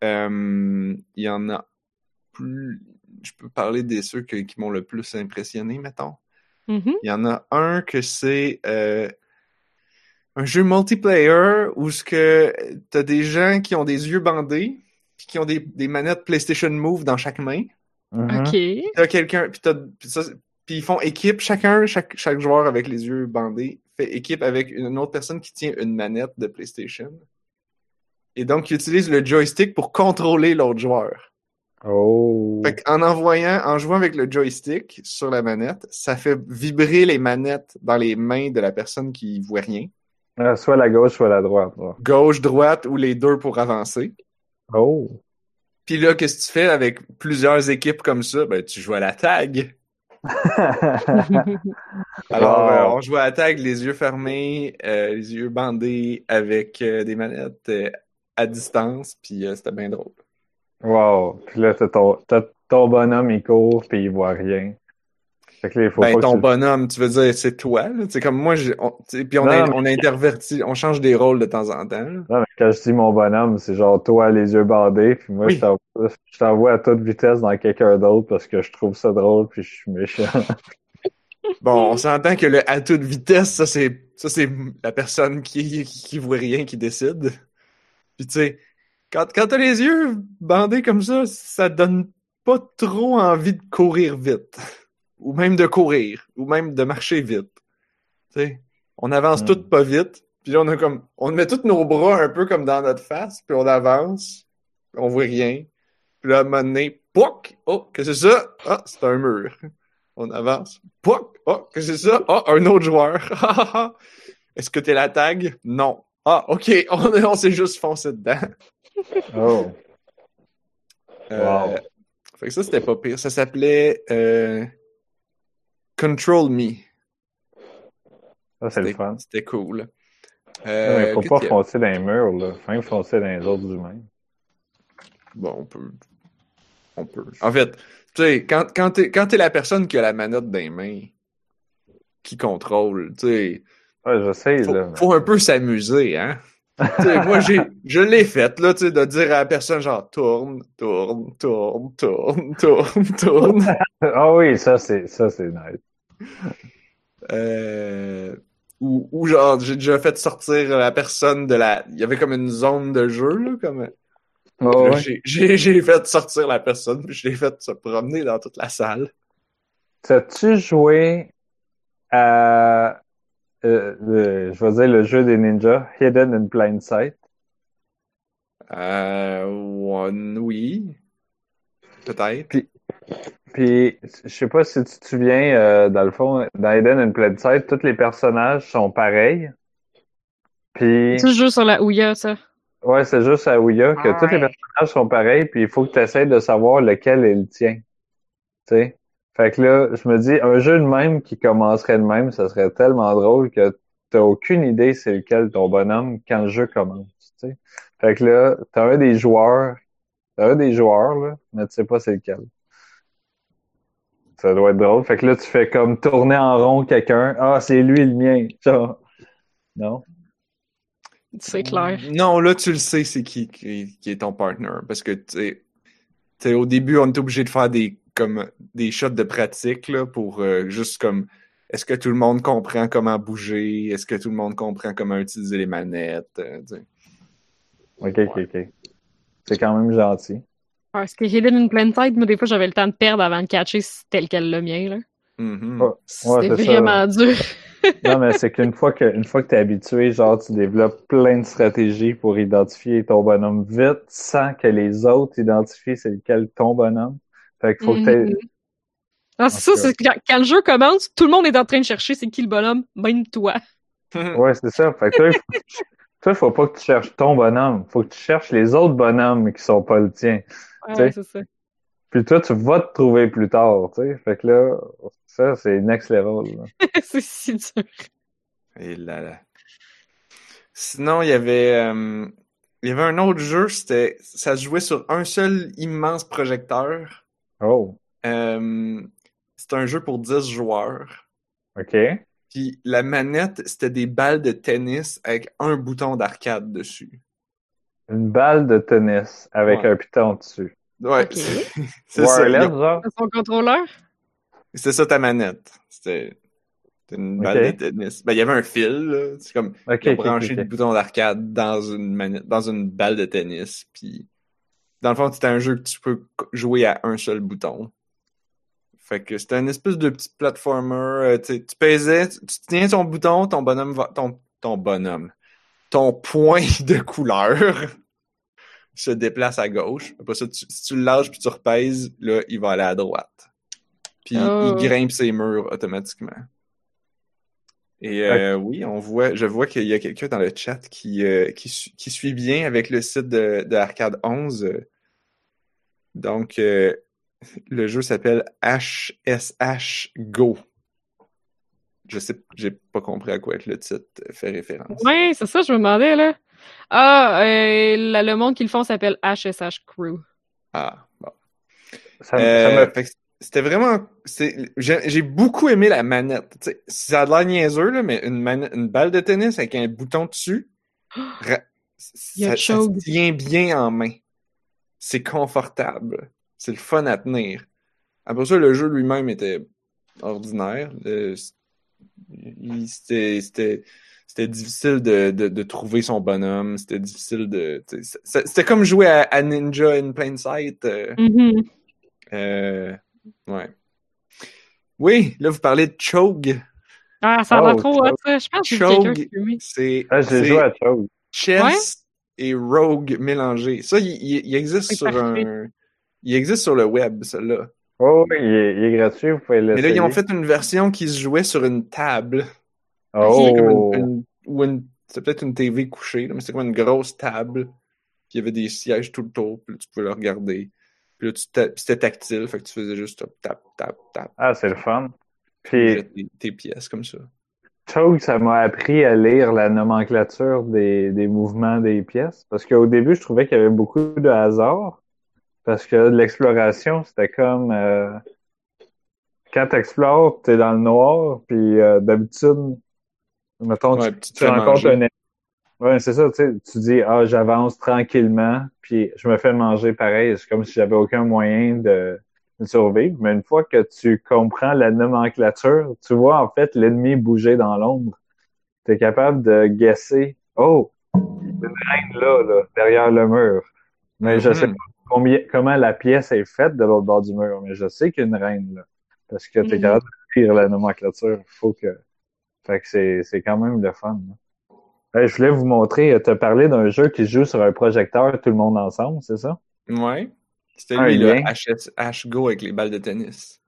Euh, Il y en a plus. Je peux parler des ceux que- qui m'ont le plus impressionné, mettons. Mhm. Il y en a un que c'est euh, un jeu multiplayer où ce que t'as des gens qui ont des yeux bandés puis qui ont des, des manettes PlayStation Move dans chaque main. Mhm. Ok. T'as quelqu'un puis t'as puis ça, puis ils font équipe chacun chaque chaque joueur avec les yeux bandés fait équipe avec une autre personne qui tient une manette de PlayStation. Et donc ils utilisent le joystick pour contrôler l'autre joueur. Oh. Fait en envoyant, en jouant avec le joystick sur la manette, ça fait vibrer les manettes dans les mains de la personne qui voit rien. Ah, soit la gauche, soit la droite. Gauche, droite ou les deux pour avancer. Oh. Puis là, qu'est-ce que tu fais avec plusieurs équipes comme ça? Ben, tu joues à la tag. Alors, euh, on joue à la tag, les yeux fermés, euh, les yeux bandés, avec euh, des manettes euh, à distance, puis euh, c'était bien drôle. wow. Puis là, t'as ton, ton bonhomme, il court, puis il voit rien. Fait que là, il faut Ben, pas ton que tu... bonhomme, tu veux dire, c'est toi, là? C'est comme moi, j'ai, on, puis on, Non, a- mais- on intervertit, on change des rôles de temps en temps, là. Non, mais quand je dis mon bonhomme, c'est genre toi, les yeux bandés, puis moi, Oui. je t'envoie- je t'envoie à toute vitesse dans quelqu'un d'autre parce que je trouve ça drôle, puis je suis méchant. Bon, on s'entend que le à toute vitesse, ça c'est ça c'est la personne qui, qui, qui voit rien qui décide. Puis tu sais, quand, quand t'as les yeux bandés comme ça, ça donne pas trop envie de courir vite. Ou même de courir. Ou même de marcher vite. Tu sais, on avance Hmm. toutes pas vite. Puis là, on a comme. On met tous nos bras un peu comme dans notre face, puis on avance. puis on voit rien. Puis là, à un moment donné, pouc! Oh, qu'est-ce que c'est ça? Ah, c'est un mur. On avance. Pouc! Oh, qu'est-ce que c'est ça? Ah, un autre joueur. Est-ce que t'es la tag? Non. Ah, ok, on, on s'est juste foncé dedans. Oh. Euh, Wow. Fait que ça, c'était pas pire. Ça s'appelait euh, Control Me. Ça, c'est le C'était fun. c'était cool. Non, Euh, mais faut pas foncer dans les murs, là. Faut même foncer dans les autres humains. Bon, on peut. On peut. En fait, tu sais, quand, quand t'es la personne qui a la manette dans les mains, qui contrôle, tu sais, Ouais, j'essaie, faut, là. mais- faut un peu s'amuser, hein? Moi, j'ai, je l'ai fait, là, tu sais, de dire à la personne, genre, tourne, tourne, tourne, tourne, tourne, tourne. Ah oui, ça, c'est, ça, c'est nice. Euh, ou, ou genre, j'ai déjà fait sortir la personne de la. Il y avait comme une zone de jeu, là, comme. Oh, Là, ouais. j'ai- J'ai j'ai fait sortir la personne, puis je l'ai fait se promener dans toute la salle. T'as-tu joué à, euh, le- je vais dire le jeu des ninjas, Hidden in Plain Sight? Euh, one, oui. Peut-être. Puis, je sais pas si tu te souviens, euh, dans le fond, dans Hidden in Plain Sight, tous les personnages sont pareils. Puis, Tu joues sur la Ouya, ça. ouais, c'est juste à Ouya que tous les personnages sont pareils, puis il faut que tu essaies de savoir lequel est le tien. Tu sais? Fait que là, je me dis, un jeu de même qui commencerait de même, ça serait tellement drôle que t'as aucune idée c'est lequel ton bonhomme quand le jeu commence. Tu sais? Fait que là, t'as un des joueurs, t'as un des joueurs, là, mais tu sais pas c'est lequel. Ça doit être drôle. Fait que là, tu fais comme tourner en rond quelqu'un. Ah, c'est lui le mien. Genre, non? C'est clair. Non, là, tu le sais, c'est qui, qui, qui est ton partner. Parce que, tu sais, au début, on est obligé de faire des, comme, des shots de pratique, là, pour euh, juste comme, est-ce que tout le monde comprend comment bouger? Est-ce que tout le monde comprend comment utiliser les manettes? euh. Ok, ok, ok. C'est quand même gentil. Parce que Hidden in Plain Sight, moi, des fois, j'avais le temps de perdre avant de catcher si c'était lequel le mien, là. Mhm. Ouais. C'était c'est ça. vraiment dur. Non, mais c'est qu'une fois que, une fois que t'es habitué, genre, tu développes plein de stratégies pour identifier ton bonhomme vite, sans que les autres identifient c'est lequel ton bonhomme. Fait qu'il faut que t'aies. Ah, c'est ça, c'est que quand, quand le jeu commence, tout le monde est en train de chercher c'est qui le bonhomme, même toi. Ouais, c'est ça. Fait que toi, il faut, pas que tu cherches ton bonhomme. Faut que tu cherches les autres bonhommes qui sont pas le tien. Ouais, Tu sais? c'est ça. Puis toi, tu vas te trouver plus tard, tu sais. Fait que là, ça, c'est next level. c'est si dur. Et là là. Sinon, il y avait, euh, il y avait un autre jeu, c'était, ça se jouait sur un seul immense projecteur. Oh, Euh, c'est un jeu pour 10 joueurs. OK. Puis la manette, c'était des balles de tennis avec un bouton d'arcade dessus. Une balle de tennis avec Ouais. un piton dessus. Ouais, c'est ça. Genre? Son contrôleur? C'est ça ta manette. C'était c'était une balle de tennis. Ben, il y avait un fil, là. C'est comme, OK. le bouton d'arcade dans une manette, dans une balle de tennis. Puis, dans le fond, c'était un jeu que tu peux jouer à un seul bouton. Fait que c'était une espèce de petit platformer. euh, tu sais, tu pesais, tu, tiens ton bouton, ton bonhomme va, ton, ton bonhomme, ton point de couleur se déplace à gauche. Après ça, tu- si tu le lâches puis tu repèses, là, il va aller à droite. Puis Oh, il ouais. grimpe ses murs automatiquement. Et euh, oui, on voit, je vois qu'il y a quelqu'un dans le chat qui, euh, qui, su- qui suit bien avec le site de, de Arcade 11. Donc, euh, le jeu s'appelle HSH Go. Je sais, j'ai pas compris à quoi le titre fait référence. Ouais, c'est ça, je me demandais, là. Ah, euh, le monde qui le font s'appelle HSH Crew. Ah, bon. Ça, me- ça me fait que c'était vraiment. c'est- J'ai beaucoup aimé la manette. Tu sais, ça a l'air niaiseux, là, mais une, manette- une balle de tennis avec un bouton dessus, ça, ça se Chogue. tient bien en main. C'est confortable. C'est le fun à tenir. Après ça, le jeu lui-même était ordinaire. Il- C'était c'était- c'était difficile de, de, de trouver son bonhomme. C'était difficile de. C'était comme jouer à, à Ninja in Plain Sight. euh, Mhm. euh, ouais. Oui, là, vous parlez de Chogue. Ah, ça a l'air Oh, trop hot, ça. Je pense que Chogue, c'est Ah, j'ai c'est joué à chose. chess et rogue mélangés. Ça, il, il- il existe sur parfait. un... Il existe sur le web, celui-là. Oh, oui, il est, il est gratuit, vous pouvez Mais là, ils ont fait une version qui se jouait sur une table. Oh, C'est comme une- une- ou une... C'est peut-être une TV couchée, là, mais c'est comme une grosse table. Puis il y avait des sièges tout le tour, puis là, tu pouvais le regarder. Puis là, c'était tactile, fait que tu faisais juste tap, tap, tap, tap. Ah, c'est le fun. Puis, tes, pièces comme ça. Chogue, ça m'a appris à lire la nomenclature des, des mouvements des pièces. Parce qu'au début, je trouvais qu'il y avait beaucoup de hasard. Parce que l'exploration, c'était comme... euh, quand t'explores, t'es dans le noir, puis euh, d'habitude, mettons, Ouais, tu, tu rencontres un... Ouais, c'est ça, tu sais, tu dis, ah, j'avance tranquillement, puis je me fais manger pareil. C'est comme si j'avais aucun moyen de, de survivre. Mais une fois que tu comprends la nomenclature, tu vois en fait l'ennemi bouger dans l'ombre. Tu es capable de guesser, oh, il y a une reine là, là, derrière le mur. Mais je sais pas combien, comment la pièce est faite de l'autre bord du mur, mais je sais qu'il y a une reine là. Parce que tu es Mhm. capable de lire la nomenclature. Faut que. Fait que c'est quand même le fun. là. Je voulais vous montrer, tu as parlé d'un jeu qui se joue sur un projecteur tout le monde ensemble, c'est ça? Ouais. C'était Un lui, le lien. HS, H-Go avec les balles de tennis.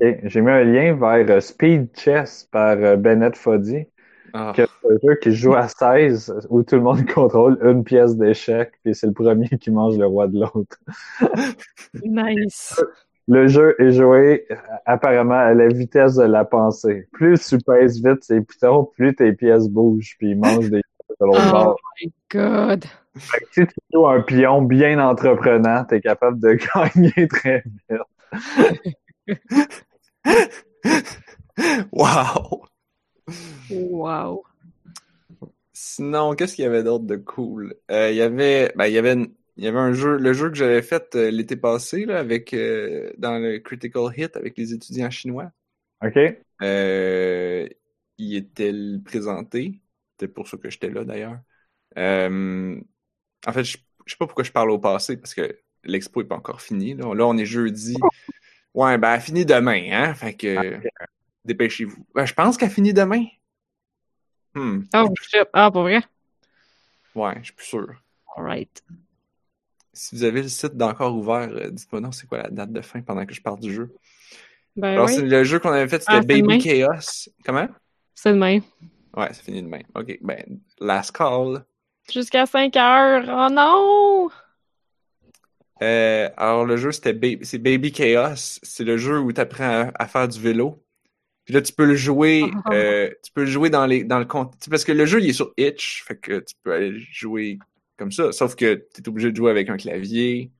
J'ai mis un lien vers euh, Speed Chess par euh, Bennett Foddy, Ah. qui est un jeu qui se joue à 16 où tout le monde contrôle une pièce d'échec, puis c'est le premier qui mange le roi de l'autre. Nice. Le jeu est joué euh, apparemment à la vitesse de la pensée. Plus tu pèses vite ces pitons, plus tes pièces bougent, puis ils mangent des pièces de l'autre Oh bord. my god. Fait que si tu joues un pion bien entreprenant, t'es capable de gagner très vite. wow! Wow. Sinon, qu'est-ce qu'il y avait d'autre de cool? Euh, il y avait, ben, il y avait, une- il y avait un jeu, le jeu que j'avais fait euh, l'été passé, là, avec, euh, dans le Critical Hit avec les étudiants chinois. OK? Euh, il était présenté. C'était pour ça que j'étais là, d'ailleurs. Euh, en fait, je, je sais pas pourquoi je parle au passé, parce que l'expo est pas encore fini. Là, Là, on est jeudi. Ouais, ben, elle finit demain, hein? Fait que, dépêchez-vous. Ben, je pense qu'elle finit demain. Hmm. Oh, shit. Ah, pour vrai? Ouais, je suis plus sûr. Alright. Si vous avez le site d'encore ouvert, euh, dites-moi non, c'est quoi la date de fin pendant que je parle du jeu? Ben Alors, oui, c'est le jeu qu'on avait fait, c'était Ah, c'est Baby. Chaos. Comment? c'est demain. Ouais, ça finit demain. OK, ben, last call. Jusqu'à 5 heures. Oh non! Euh, alors, le jeu, c'était Ba- c'est Baby Chaos. C'est le jeu où tu apprends à, à faire du vélo. Puis là, tu peux le jouer, Ah. euh, tu peux le jouer dans les, dans le compte. Parce que le jeu, il est sur Itch. Fait que tu peux aller jouer comme ça. Sauf que tu es obligé de jouer avec un clavier.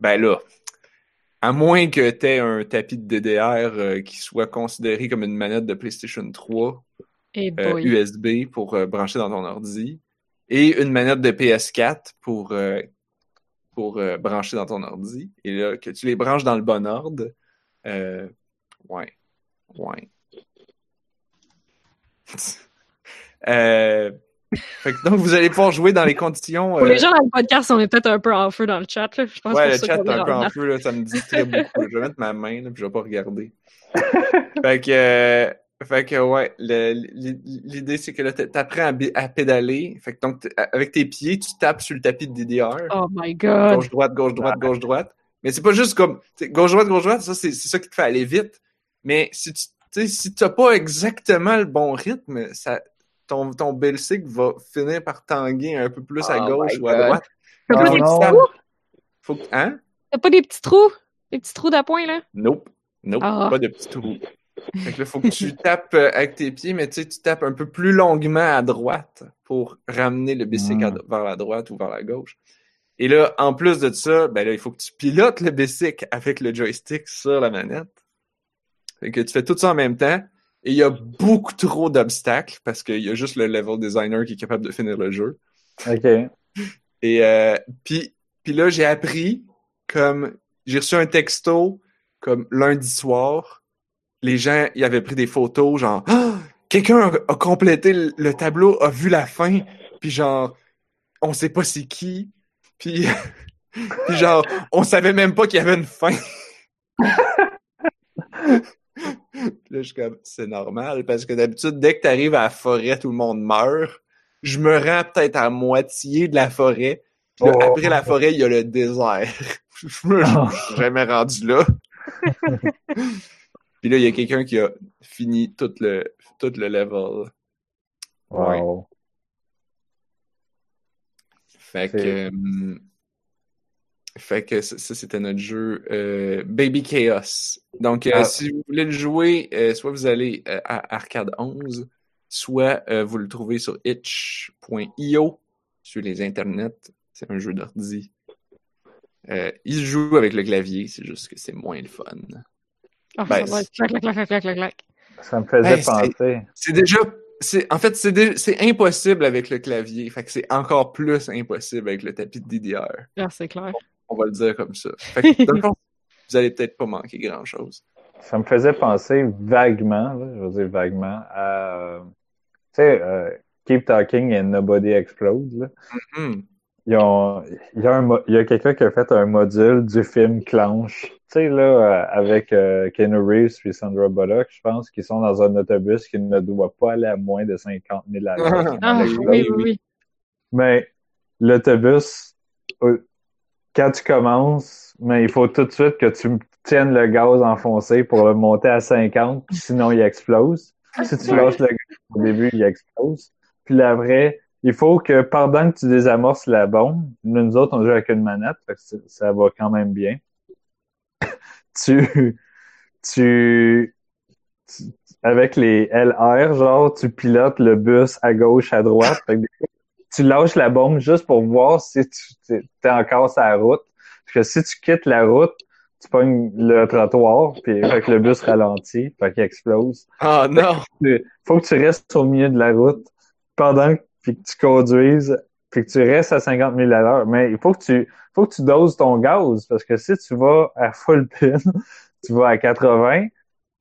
Ben là, à moins que tu aies un tapis de DDR euh, qui soit considéré comme une manette de PlayStation 3 Et euh, boy. USB pour euh, brancher dans ton ordi et une manette de PS4 pour, euh, pour brancher dans ton ordi. Et là, que tu les branches dans le bon ordre. Ouais. Ouais. euh, fait que donc, vous allez pouvoir jouer dans les conditions. Pour euh, les gens dans le podcast, on est peut-être un peu en feu dans le chat. Là. Je pense Ouais, le chat est un peu en feu, là, ça me distrait beaucoup. Je vais mettre ma main, là, puis je vais pas regarder. fait que, euh, fait que ouais, l'idée c'est que là, t'a- t'apprends à, à pédaler. Fait que donc, avec tes pieds, tu tapes sur le tapis de DDR. Oh my god. Gauche, droite, gauche, droite, gauche, droite. Mais c'est pas juste comme, gauche, droite, gauche, droite, ça, c'est ça qui te fait aller vite. Mais si tu, si t'as pas exactement le bon rythme, ça, ton, ton bicycle va finir par tanguer un peu plus à Oh gauche ou à droite. T'as Oh pas, des non. petits trous? Faut que, hein? T'as pas des petits trous? Des petits trous d'appoint, là? Nope. Nope. Ah. Pas de petits trous. Fait que là, faut que tu tapes euh, avec tes pieds, mais tu sais, tu tapes un peu plus longuement à droite pour ramener le bicycle Mm. vers la droite ou vers la gauche. Et là, en plus de ça, ben là, il faut que tu pilotes le bicycle avec le joystick sur la manette. Fait que tu fais tout ça en même temps. Et il y a beaucoup trop d'obstacles parce qu'il y a juste le level designer qui est capable de finir le jeu. OK. Et euh, puis, puis là, j'ai appris comme j'ai reçu un texto comme lundi soir. Les gens, ils avaient pris des photos, genre Ah! quelqu'un a, complété le, le tableau, a vu la fin, puis genre on sait pas c'est qui, puis puis genre on savait même pas qu'il y avait une fin. Là, je suis comme, c'est normal, parce que d'habitude, dès que tu arrives à la forêt, tout le monde meurt. Je me rends peut-être à moitié de la forêt. Puis là, Oh. après la forêt, il y a le désert. je me je suis jamais rendu là. Puis là, il y a quelqu'un qui a fini tout le, tout le level. Ouais. Wow. Fait que, fait que ça, ça, c'était notre jeu euh, Baby Chaos. Donc, euh, Ah. si vous voulez le jouer, euh, soit vous allez euh, à Arcade 11, soit euh, vous le trouvez sur itch.io sur les internets. C'est un jeu d'ordi. Euh, il se joue avec le clavier, c'est juste que c'est moins le fun. Ben, ça me faisait c'est- penser. C'est déjà. C'est, en fait, c'est impossible avec le clavier. Fait que c'est encore plus impossible avec le tapis de DDR. Ah, c'est clair. On va le dire comme ça. Fait que, dans le fond, vous allez peut-être pas manquer grand-chose. Ça me faisait penser vaguement, là, je veux dire vaguement, à euh, tu sais, euh, Keep Talking and Nobody Explode. Là. Hmm. Ils ont, il y a, un mo- il y a quelqu'un qui a fait un module du film Clanche. Tu sais, là, euh, avec euh, Keanu Reeves et Sandra Bullock, je pense, qui sont dans un autobus qui ne doit pas aller à moins de 50 000 à l'heure. Ah, oui, oui, oui, oui. Mais l'autobus, euh, quand tu commences, mais il faut tout de suite que tu tiennes le gaz enfoncé pour le monter à 50, puis sinon il explose. Si tu lâches le gaz au début, il explose. Puis là, après, il faut que pendant que tu désamorces la bombe, nous autres, on joue avec une manette, fait que ça- ça va quand même bien. tu, tu, tu- avec les LR, genre, tu pilotes le bus à gauche, à droite. Fait que des fois, tu lâches la bombe juste pour voir si tu t'es encore sur la route. Parce que si tu quittes la route, tu pognes le trottoir, puis fait que le bus ralentit, fait qu'il explose. Ah non! Tu- Faut que tu restes au milieu de la route pendant que, puis que tu conduises, puis que tu restes à 50 000 à l'heure. Mais il faut que tu faut que tu doses ton gaz, parce que si tu vas à full pin, tu vas à 80,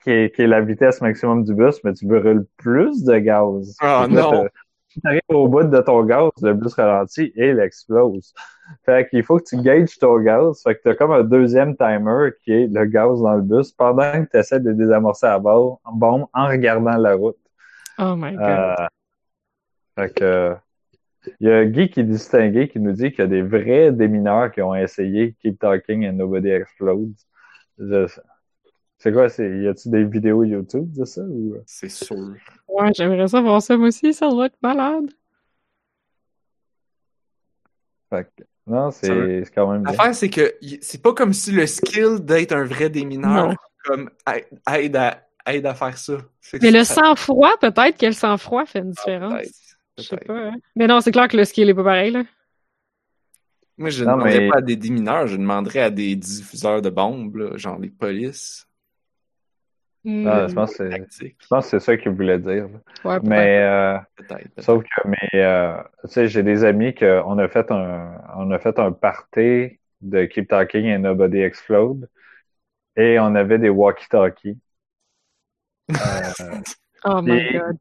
qui est, qui est la vitesse maximum du bus, mais tu brûles plus de gaz. Ah là, non. Tu arrives au bout de ton gaz, le bus ralentit et il explose. Fait qu'il faut que tu gages ton gaz. Fait que t'as comme un deuxième timer qui est le gaz dans le bus pendant que tu essaies de désamorcer la bombe en regardant la route. Oh my god. Euh, fait que, il y a Guy qui est distingué qui nous dit qu'il y a des vrais démineurs qui ont essayé Keep Talking and Nobody Explodes. Je- C'est quoi, c'est, y a-tu des vidéos YouTube de ça ou? C'est sûr. Ouais, j'aimerais ça voir ça moi aussi, ça doit être malade. Fait que, non, c'est, c'est quand même bien. L'affaire, c'est que c'est pas comme si le skill d'être un vrai démineur Non. comme aide- à, aide à faire ça. Mais le ça- sang-froid, peut-être que le sang-froid fait une Ah, différence. peut-être, Je sais pas. hein. Mais non, c'est clair que le skill est pas pareil, là. Moi, je ne demanderais mais- pas à des démineurs, je demanderais à des diffuseurs de bombes, là, genre les polices. Hmm. Ah, je pense que c'est, Tactiques, je pense que c'est ça qu'il voulait dire. là. Ouais, peut-être. Mais, euh, peut-être. peut-être. Sauf que mais euh, tu sais, j'ai des amis que on a fait un on a fait un party de Keep Talking and Nobody Explode et on avait des walkie-talkies. Euh, Oh my puis- god.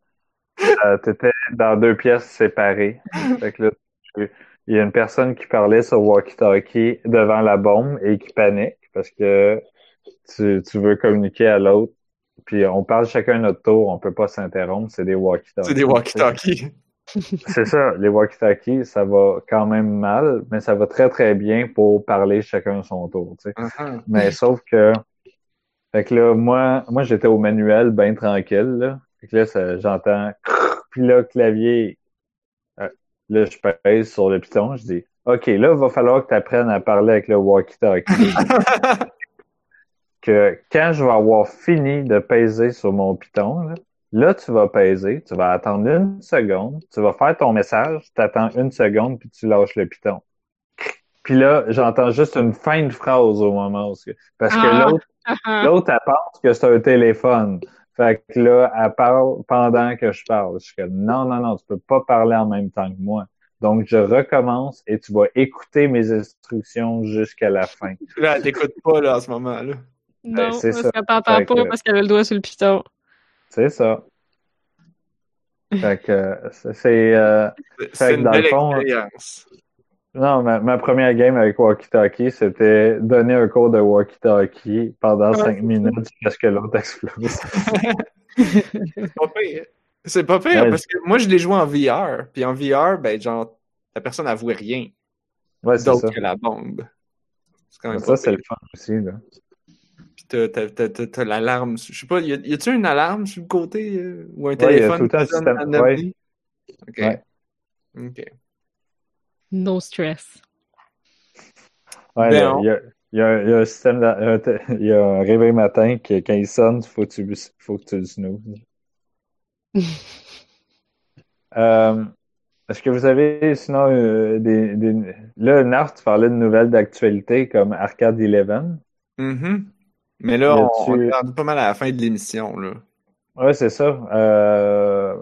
euh, T'étais dans deux pièces séparées. Fait que là, tu- il y a une personne qui parlait sur walkie-talkie devant la bombe et qui panique parce que tu, tu veux communiquer à l'autre. Puis on parle chacun notre tour, on peut pas s'interrompre, c'est des walkie-talkies. C'est des walkie-talkies. C'est ça, les walkie-talkies, ça va quand même mal, mais ça va très très bien pour parler chacun son tour, tu sais. Uh-huh. Mais sauf que, fait que là, moi, moi j'étais au manuel, bien tranquille, là. Fait que là, j'entends, puis là, clavier, euh, là, je pèse sur le piton, je dis, OK, là, il va falloir que tu apprennes à parler avec le walkie-talkie. que quand je vais avoir fini de peser sur mon piton, là, là, tu vas peser, tu vas attendre une seconde, tu vas faire ton message, tu attends une seconde, puis tu lâches le piton. Puis là, j'entends juste une fin de phrase au moment où... Parce que Ah. l'autre, Ah, l'autre, elle pense que c'est un téléphone. Fait que là, elle parle pendant que je parle. Je suis comme, non, non, non, tu peux pas parler en même temps que moi. Donc, je recommence et tu vas écouter mes instructions jusqu'à la fin. Là, elle t'écoute pas, là, en ce moment-là. Non, c'est parce ça. qu'elle t'entend pas que- parce qu'elle a le doigt sur le piton. C'est ça. Fait que c'est- euh, C'est Fait que une dans le belle fond, expérience. non ma, ma première game avec Walkie Talkie, c'était donner un cours de Walkie Talkie pendant Ouais, cinq minutes jusqu'à ce que l'autre explose. C'est pas pire. C'est pas pire Ouais. parce que moi, je l'ai joué en VR. Puis en VR, ben, genre, la personne n'avouait rien Ouais, c'est ça. d'autre que la bombe. C'est quand même Ça, c'est le fun aussi, là. Puis t'as, t'as, t'as, t'as- t'as l'alarme. Je sais pas, y, a, y a-tu une alarme sur le côté euh, ou un il a téléphone tout le temps un qui à nommer? Ok. Ouais. Ok. No stress. Ouais, Ben il y a, il y a un, il y a un système, il y a un réveil matin qui, quand il sonne, faut que tu, faut que tu le snoozes. Euh, est-ce que vous avez sinon euh, des, des... Là, Nart, tu parlais de nouvelles d'actualité comme Arcade Eleven. Mhm. Mais là, on, on est rendu pas mal à la fin de l'émission, là. Ouais, c'est ça. Euh,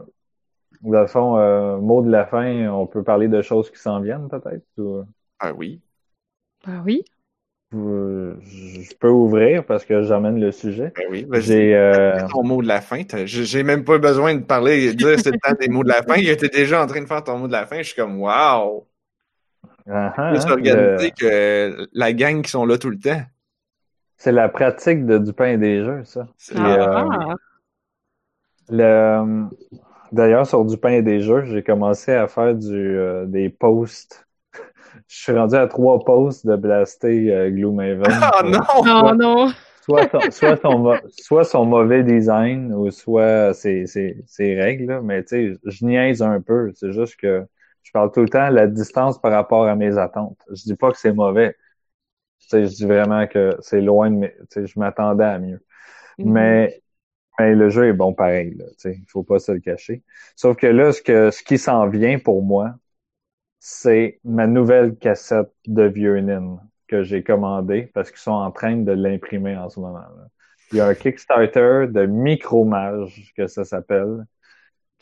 dans le fond, euh, mot de la fin, on peut parler de choses qui s'en viennent peut-être. ou- Ah oui. Ah oui? ou- je peux ouvrir parce que j'emmène le sujet. Ben oui. J'ai euh, ton mot de la fin. J'ai même pas besoin de parler, de dire c'est le temps des mots de la fin. J'étais déjà en train de faire ton mot de la fin. Je suis comme, wow! ah, ah, Plus hein, organisé le- que la gang qui sont là tout le temps. C'est la pratique de, du pain et des jeux, ça. Euh, Ah, Le, d'ailleurs, sur du pain et des jeux, j'ai commencé à faire du, euh, des posts. Je suis rendu à trois posts de blaster euh, Gloomhaven. Ah Pour- non! non, non. Soit, son, soit, son, mo- soit son mauvais design ou soit ses, ses, ses règles. là. Mais tu sais, je niaise un peu. C'est juste que je parle tout le temps de la distance par rapport à mes attentes. Je dis pas que c'est mauvais. Je dis vraiment que c'est loin de mes... Je m'attendais à mieux. Mais, mais le jeu est bon pareil, là, sais, il faut pas se le cacher. Sauf que là, ce que ce qui s'en vient pour moi, c'est ma nouvelle cassette de vieux Nin que j'ai commandée parce qu'ils sont en train de l'imprimer en ce moment. là. Il y a un Kickstarter de Micromage que ça s'appelle,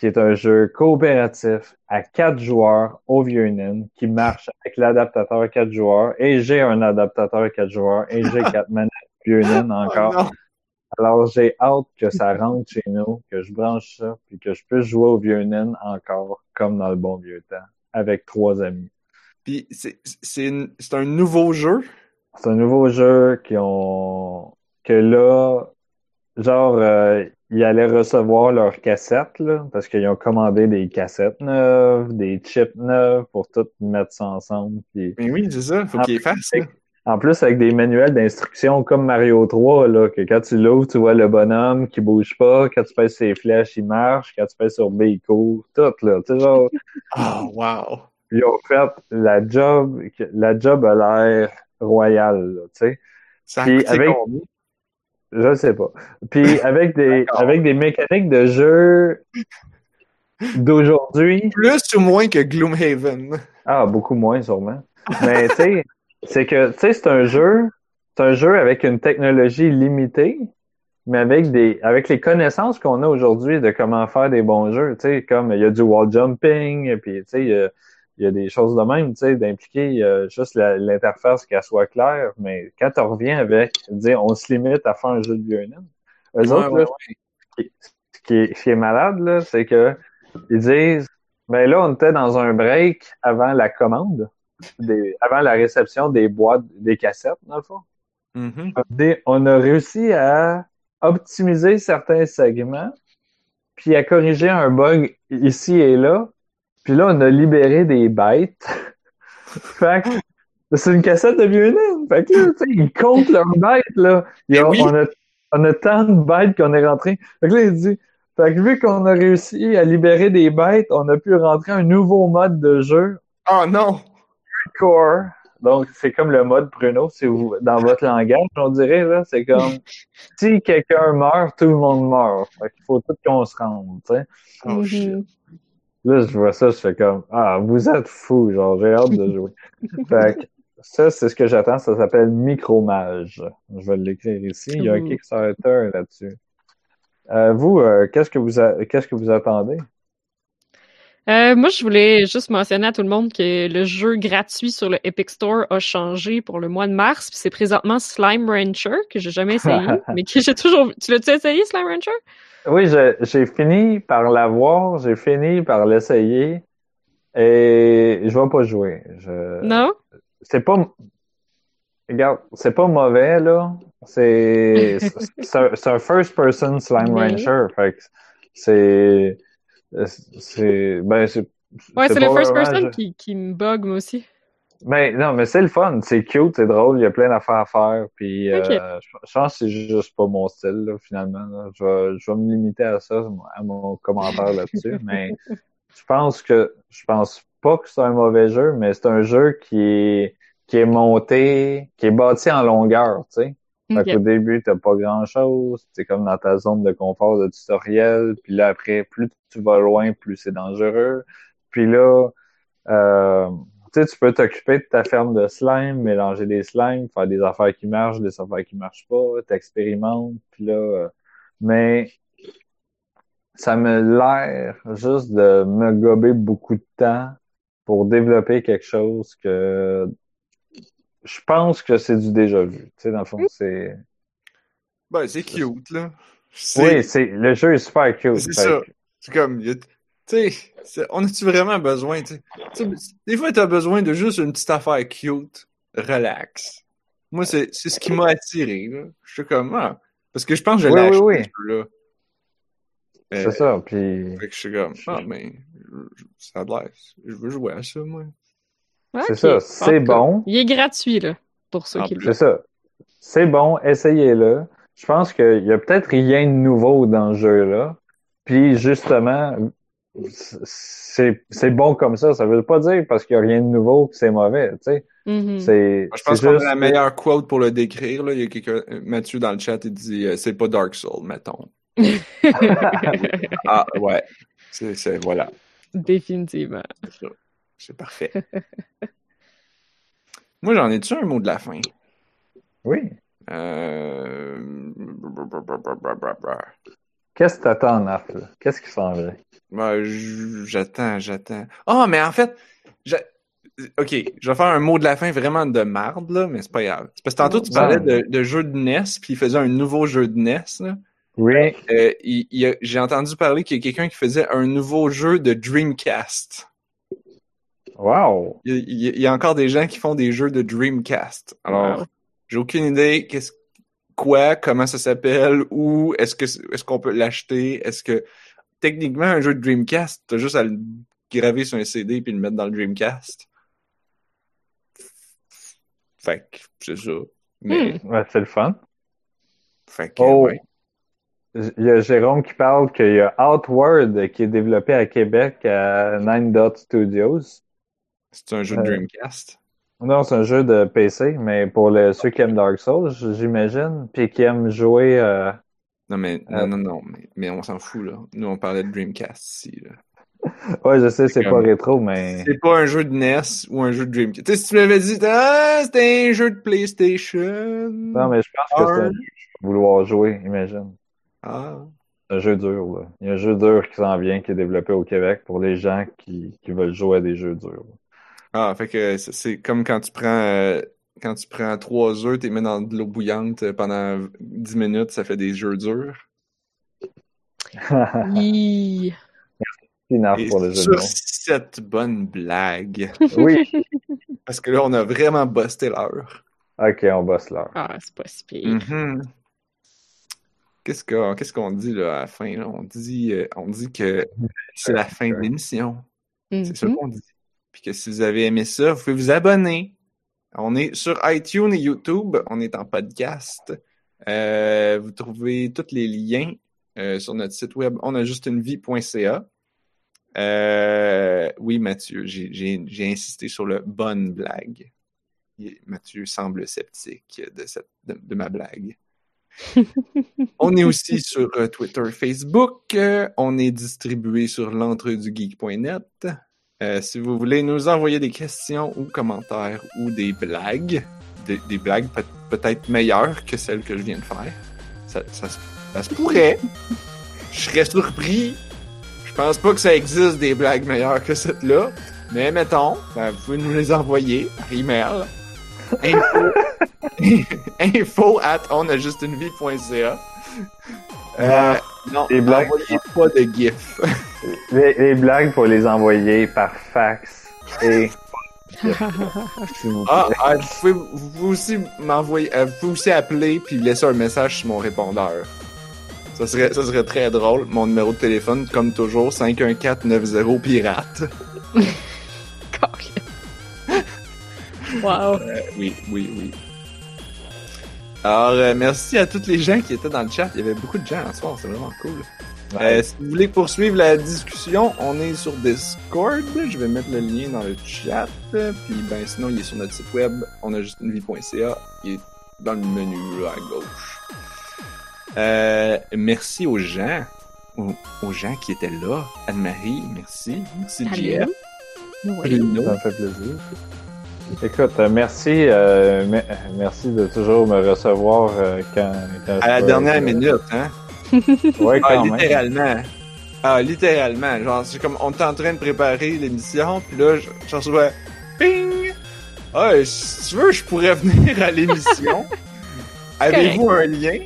qui est un jeu coopératif à quatre joueurs au vieux Nin qui marche avec l'adaptateur quatre joueurs et j'ai un adaptateur quatre joueurs et j'ai quatre manettes vieux Oh encore. Alors, j'ai hâte que ça rentre chez nous, que je branche ça, puis que je puisse jouer au vieux naine encore, comme dans le bon vieux temps, avec trois amis. Puis c'est c'est une- c'est un nouveau jeu? C'est un nouveau jeu qui ont que là, genre euh, ils allaient recevoir leurs cassettes là, parce qu'ils ont commandé des cassettes neuves, des chips neufs pour tout mettre ça ensemble. Puis Mais oui, c'est ça. Faut Ah, qu'il les fasse. là. en plus avec des manuels d'instructions comme Mario 3 là, que quand tu l'ouvres, tu vois le bonhomme qui bouge pas, quand tu pèses ses flèches, il marche, quand tu pèses sur B, il court, tout là. Tu sais genre Oh, wow. ils ont fait la job, la job a l'air royale, tu sais. Ça Puis avec- combien? Je sais pas. Puis avec des avec des mécaniques de jeu d'aujourd'hui, Plus ou moins que Gloomhaven. ah beaucoup moins sûrement. Mais tu sais, c'est que tu sais c'est un jeu, c'est un jeu avec une technologie limitée, mais avec des avec les connaissances qu'on a aujourd'hui de comment faire des bons jeux, tu sais comme il y a du wall jumping et puis tu sais il y a, des choses de même, tu sais d'impliquer euh, juste l'interface qu'elle soit claire, mais quand tu reviens avec dire on se limite à faire un jeu de nain, eux Ouais, autres ouais, là, ouais. ce qui est, ce qui est malade, là, c'est que ils disent ben là, on était dans un break avant la commande, des, avant la réception des boîtes, des cassettes, dans le fond. Mhm. Des- on a réussi à optimiser certains segments, puis à corriger un bug ici et là. Puis là, on a libéré des bytes. fait que c'est une cassette de vieux nain. Fait que là, tu sais, ils comptent leurs bytes, là. Oui. on, a, on a tant de bytes qu'on est rentré. Fait que là, il dit, fait que vu qu'on a réussi à libérer des bytes, on a pu rentrer un nouveau mode de jeu, Oh non! Core. Donc, c'est comme le mode Pruno, si vous, dans votre langage, on dirait, là. C'est comme, si quelqu'un meurt, tout le monde meurt. Fait qu'il faut tout qu'on se rende, tu sais. Oh Mhm. shit. Là, je vois ça, je fais comme, ah, vous êtes fous, genre, j'ai hâte de jouer. fait que, ça, c'est ce que j'attends, ça s'appelle Micromage. Je vais l'écrire ici. Il y a un. Kickstarter là-dessus. Euh, vous, euh, qu'est-ce que vous, a- qu'est-ce que vous attendez? Euh, moi, je voulais juste mentionner à tout le monde que le jeu gratuit sur le Epic Store a changé pour le mois de mars. puis C'est présentement Slime Rancher, que j'ai jamais essayé, mais que j'ai toujours... Tu l'as-tu essayé, Slime Rancher? Oui, j'ai fini par l'avoir, j'ai fini par l'essayer et je vais pas jouer. Je... Non? C'est pas, regarde, c'est pas mauvais, là. C'est, c'est un, c'est un first person slime Mais- rancher. Fait c'est, c'est, ben, c'est, Ouais, c'est le pas first vraiment- person qui, qui me bug, moi aussi. Ben, non, mais c'est le fun. C'est cute, c'est drôle. Il y a plein d'affaires à faire. Puis, euh, je, pense que c'est juste pas mon style, là, finalement. là. Je, vais, je vais me limiter à ça, à mon commentaire là-dessus. mais je pense que, je pense pas que c'est un mauvais jeu, mais c'est un jeu qui est, qui est monté, qui est bâti en longueur, tu sais. Fait Ok. qu'au début, t'as pas grand chose. C'est comme dans ta zone de confort de tutoriel. Puis là, après, plus tu vas loin, plus c'est dangereux. Puis là, euh, tu sais, tu peux t'occuper de ta ferme de slime, mélanger des slimes, faire des affaires qui marchent, des affaires qui marchent pas, t'expérimentes, puis là, euh, mais ça me l'air juste de me gober beaucoup de temps pour développer quelque chose que je pense que c'est du déjà vu. Tu sais, dans le fond, c'est... Ben, c'est cute, là. Oui, c'est le jeu est super cute. c'est ça. c'est comme, tu sais, on a-tu vraiment besoin, tu sais? Des fois, t'as besoin de juste une petite affaire cute, relax. Moi, c'est c'est ce qui m'a attiré, là. Je suis comme, ah, parce que je pense que je Oui, l'ai oui, acheté, oui. ce jeu-là. Euh, C'est ça, puis Fait que je suis comme, ah, mais, ça a l'air, je veux jouer à ça, moi. C'est ça, c'est bon. Il est gratuit, là, pour ceux En qui le plus. C'est ça. C'est bon, essayez-le. Je pense qu'il y a peut-être rien de nouveau dans ce jeu-là. Puis justement, c'est c'est bon comme ça. Ça veut pas dire parce qu'il y a rien de nouveau que c'est mauvais. Tu sais, Mhm. c'est Je pense c'est qu'on a juste la meilleure quote pour le décrire, là. Il y a quelqu'un, Mathieu dans le chat, il dit, euh, c'est pas Dark Soul, mettons. Ah, ouais. C'est, c'est, voilà. Définitivement. C'est ça. C'est parfait. Moi, j'en ai-tu un mot de la fin? oui. Euh... Qu'est-ce que t'attends, Naf? là? Qu'est-ce qui s'en vient? J- j'attends, j'attends. Ah, mais en fait, Ok, je vais faire un mot de la fin vraiment de marde, là, mais c'est pas grave. Parce que tantôt, tu parlais de, de jeu de NES, puis il faisait un nouveau jeu de NES. Là. Oui. Euh, J'ai entendu parler qu'il y a quelqu'un qui faisait un nouveau jeu de Dreamcast. Wow. Il y, a, il y a- il y a encore des gens qui font des jeux de Dreamcast. Alors, Wow. j'ai aucune idée qu'est-ce quoi, comment ça s'appelle, ou est-ce que est-ce qu'on peut l'acheter, est-ce que techniquement un jeu de Dreamcast, t'as juste à le graver sur un CD puis le mettre dans le Dreamcast. Fait que c'est ça. Mais Ouais, c'est le fun. fait que Oh. ouais. Il y a Jérôme qui parle qu'il y a Outward qui est développé à Québec à Nine Dot Studios. c'est un jeu de Euh, Dreamcast. Non, c'est un jeu de PC, mais pour les, ceux qui aiment Dark Souls, j'imagine, puis qui aiment jouer. euh, Non mais Euh, non non non, mais, mais on s'en fout là. Nous on parlait de Dreamcast ici là. Ouais, je sais, c'est pas rétro, mais. C'est pas un jeu de NES ou un jeu de Dreamcast. Tu sais, si tu m'avais dit, ah, c'était un jeu de PlayStation. Non, mais je pense que c'est un jeu que vouloir jouer, imagine. Ah. Un jeu dur, là. Il y a un jeu dur qui s'en vient, qui est développé au Québec pour les gens qui, qui veulent jouer à des jeux durs. Ah, fait que c'est- c'est comme quand tu prends euh, quand tu prends trois œufs, tu les mets dans de l'eau bouillante euh, pendant 10 minutes, ça fait des jeux durs. Pour le jeu de sur cette bonne blague, Oui. parce que là, on a vraiment busté l'heure. Ok, on bosse là. Ah, c'est pas si pire. Mhm. Qu'est-ce qu'on qu'est-ce qu'on dit là, à la fin? Là? On, dit, euh, on dit que c'est la fin de l'émission. C'est ça Mhm. qu'on dit. Puis que si vous avez aimé ça, vous pouvez vous abonner. On est sur iTunes et YouTube. On est en podcast. Euh, vous trouvez tous les liens euh, sur notre site web onajustunevie.ca. Euh, oui, Mathieu, j'ai- insisté sur le bonne blague. Mathieu semble sceptique de, cette, de, de ma blague. On est aussi sur euh, Twitter, Facebook. On est distribué sur l'entredugeek.net. Euh, si vous voulez nous envoyer des questions ou commentaires ou des blagues, des, blagues peut- peut-être meilleures que celles que je viens de faire, ça, ça se- ça se pourrait. Je serais surpris. Je pense pas que ça existe des blagues meilleures que cette-là. Mais mettons, ben, vous pouvez nous les envoyer par email. Info, info at onajustunevie.ca. Euh, non, Des blagues. pas de gif. Les, les blagues, faut les envoyer par fax. Et. Vous. Ah, ah, vous, pouvez, vous pouvez aussi m'envoyer, euh, vous pouvez aussi appeler puis laisser un message sur mon répondeur. Ça serait, ça serait très drôle. Mon numéro de téléphone, comme toujours, 514-90 pirate. wow. Euh, oui, oui, oui. Alors, euh, merci à tous les gens qui étaient dans le chat. Il y avait beaucoup de gens en soir, c'est vraiment cool. Euh, si vous voulez poursuivre la discussion, on est sur Discord. Je vais mettre le lien dans le chat. Puis ben sinon, il est sur notre site web. On a juste une vie.ca. Il est dans le menu là, à gauche. Euh, merci aux gens. Aux, aux gens qui étaient là. Anne-Marie, merci. Merci Jeff. Oui. Ça me fait plaisir. Écoute, euh, merci, euh, me- merci de toujours me recevoir euh, quand, quand À la je- dernière euh, minute, hein? Ouais, Ah, quand même. littéralement. Ah, littéralement. Genre, c'est comme on est en train de préparer l'émission, puis là, je, je reçois ping! Ah, si tu veux, je pourrais venir à l'émission. Avez-vous un lien?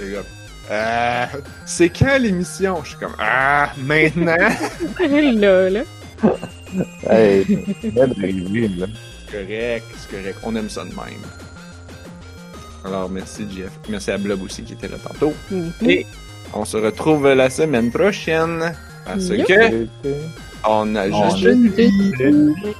Je suis comme, euh, c'est quand l'émission? Je suis comme, ah, maintenant? là, là. Hey, d'arriver, là. Correct, c'est correct. On aime ça de même. Alors, merci, Jeff. Merci à Blob aussi qui était là tantôt. Mhm. Et on se retrouve la semaine prochaine. Parce que on a On juste a une Juste une vie.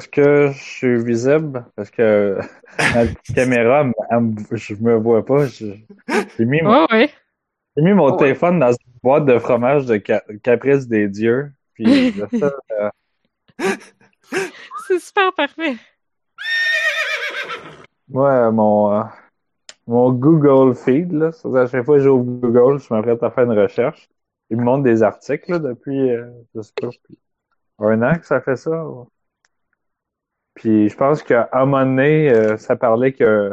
Est-ce que je suis visible? Parce que la caméra, elle me- je me vois pas. J'ai mis, mon- Ouais, ouais. j'ai mis mon Ouais. téléphone dans une boîte de fromage de Ca- Caprice des Dieux. Puis ça, euh, C'est super parfait. moi, mon, euh, mon Google Feed, là, à chaque fois que j'ouvre Google, je m'apprête à faire une recherche. Il me montre des articles là, depuis, euh, je sais pas, puis un an que ça fait ça. ouais. Puis je pense qu'à un moment donné, euh, ça parlait que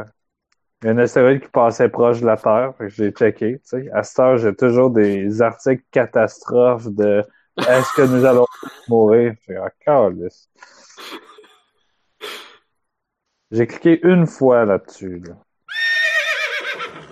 y a un astéroïde qui passait proche de la Terre. J'ai checké. Tu sais. À cette heure, j'ai toujours des articles catastrophes de est-ce que nous allons mourir? J'ai dit, ah. J'ai cliqué une fois là-dessus. Là.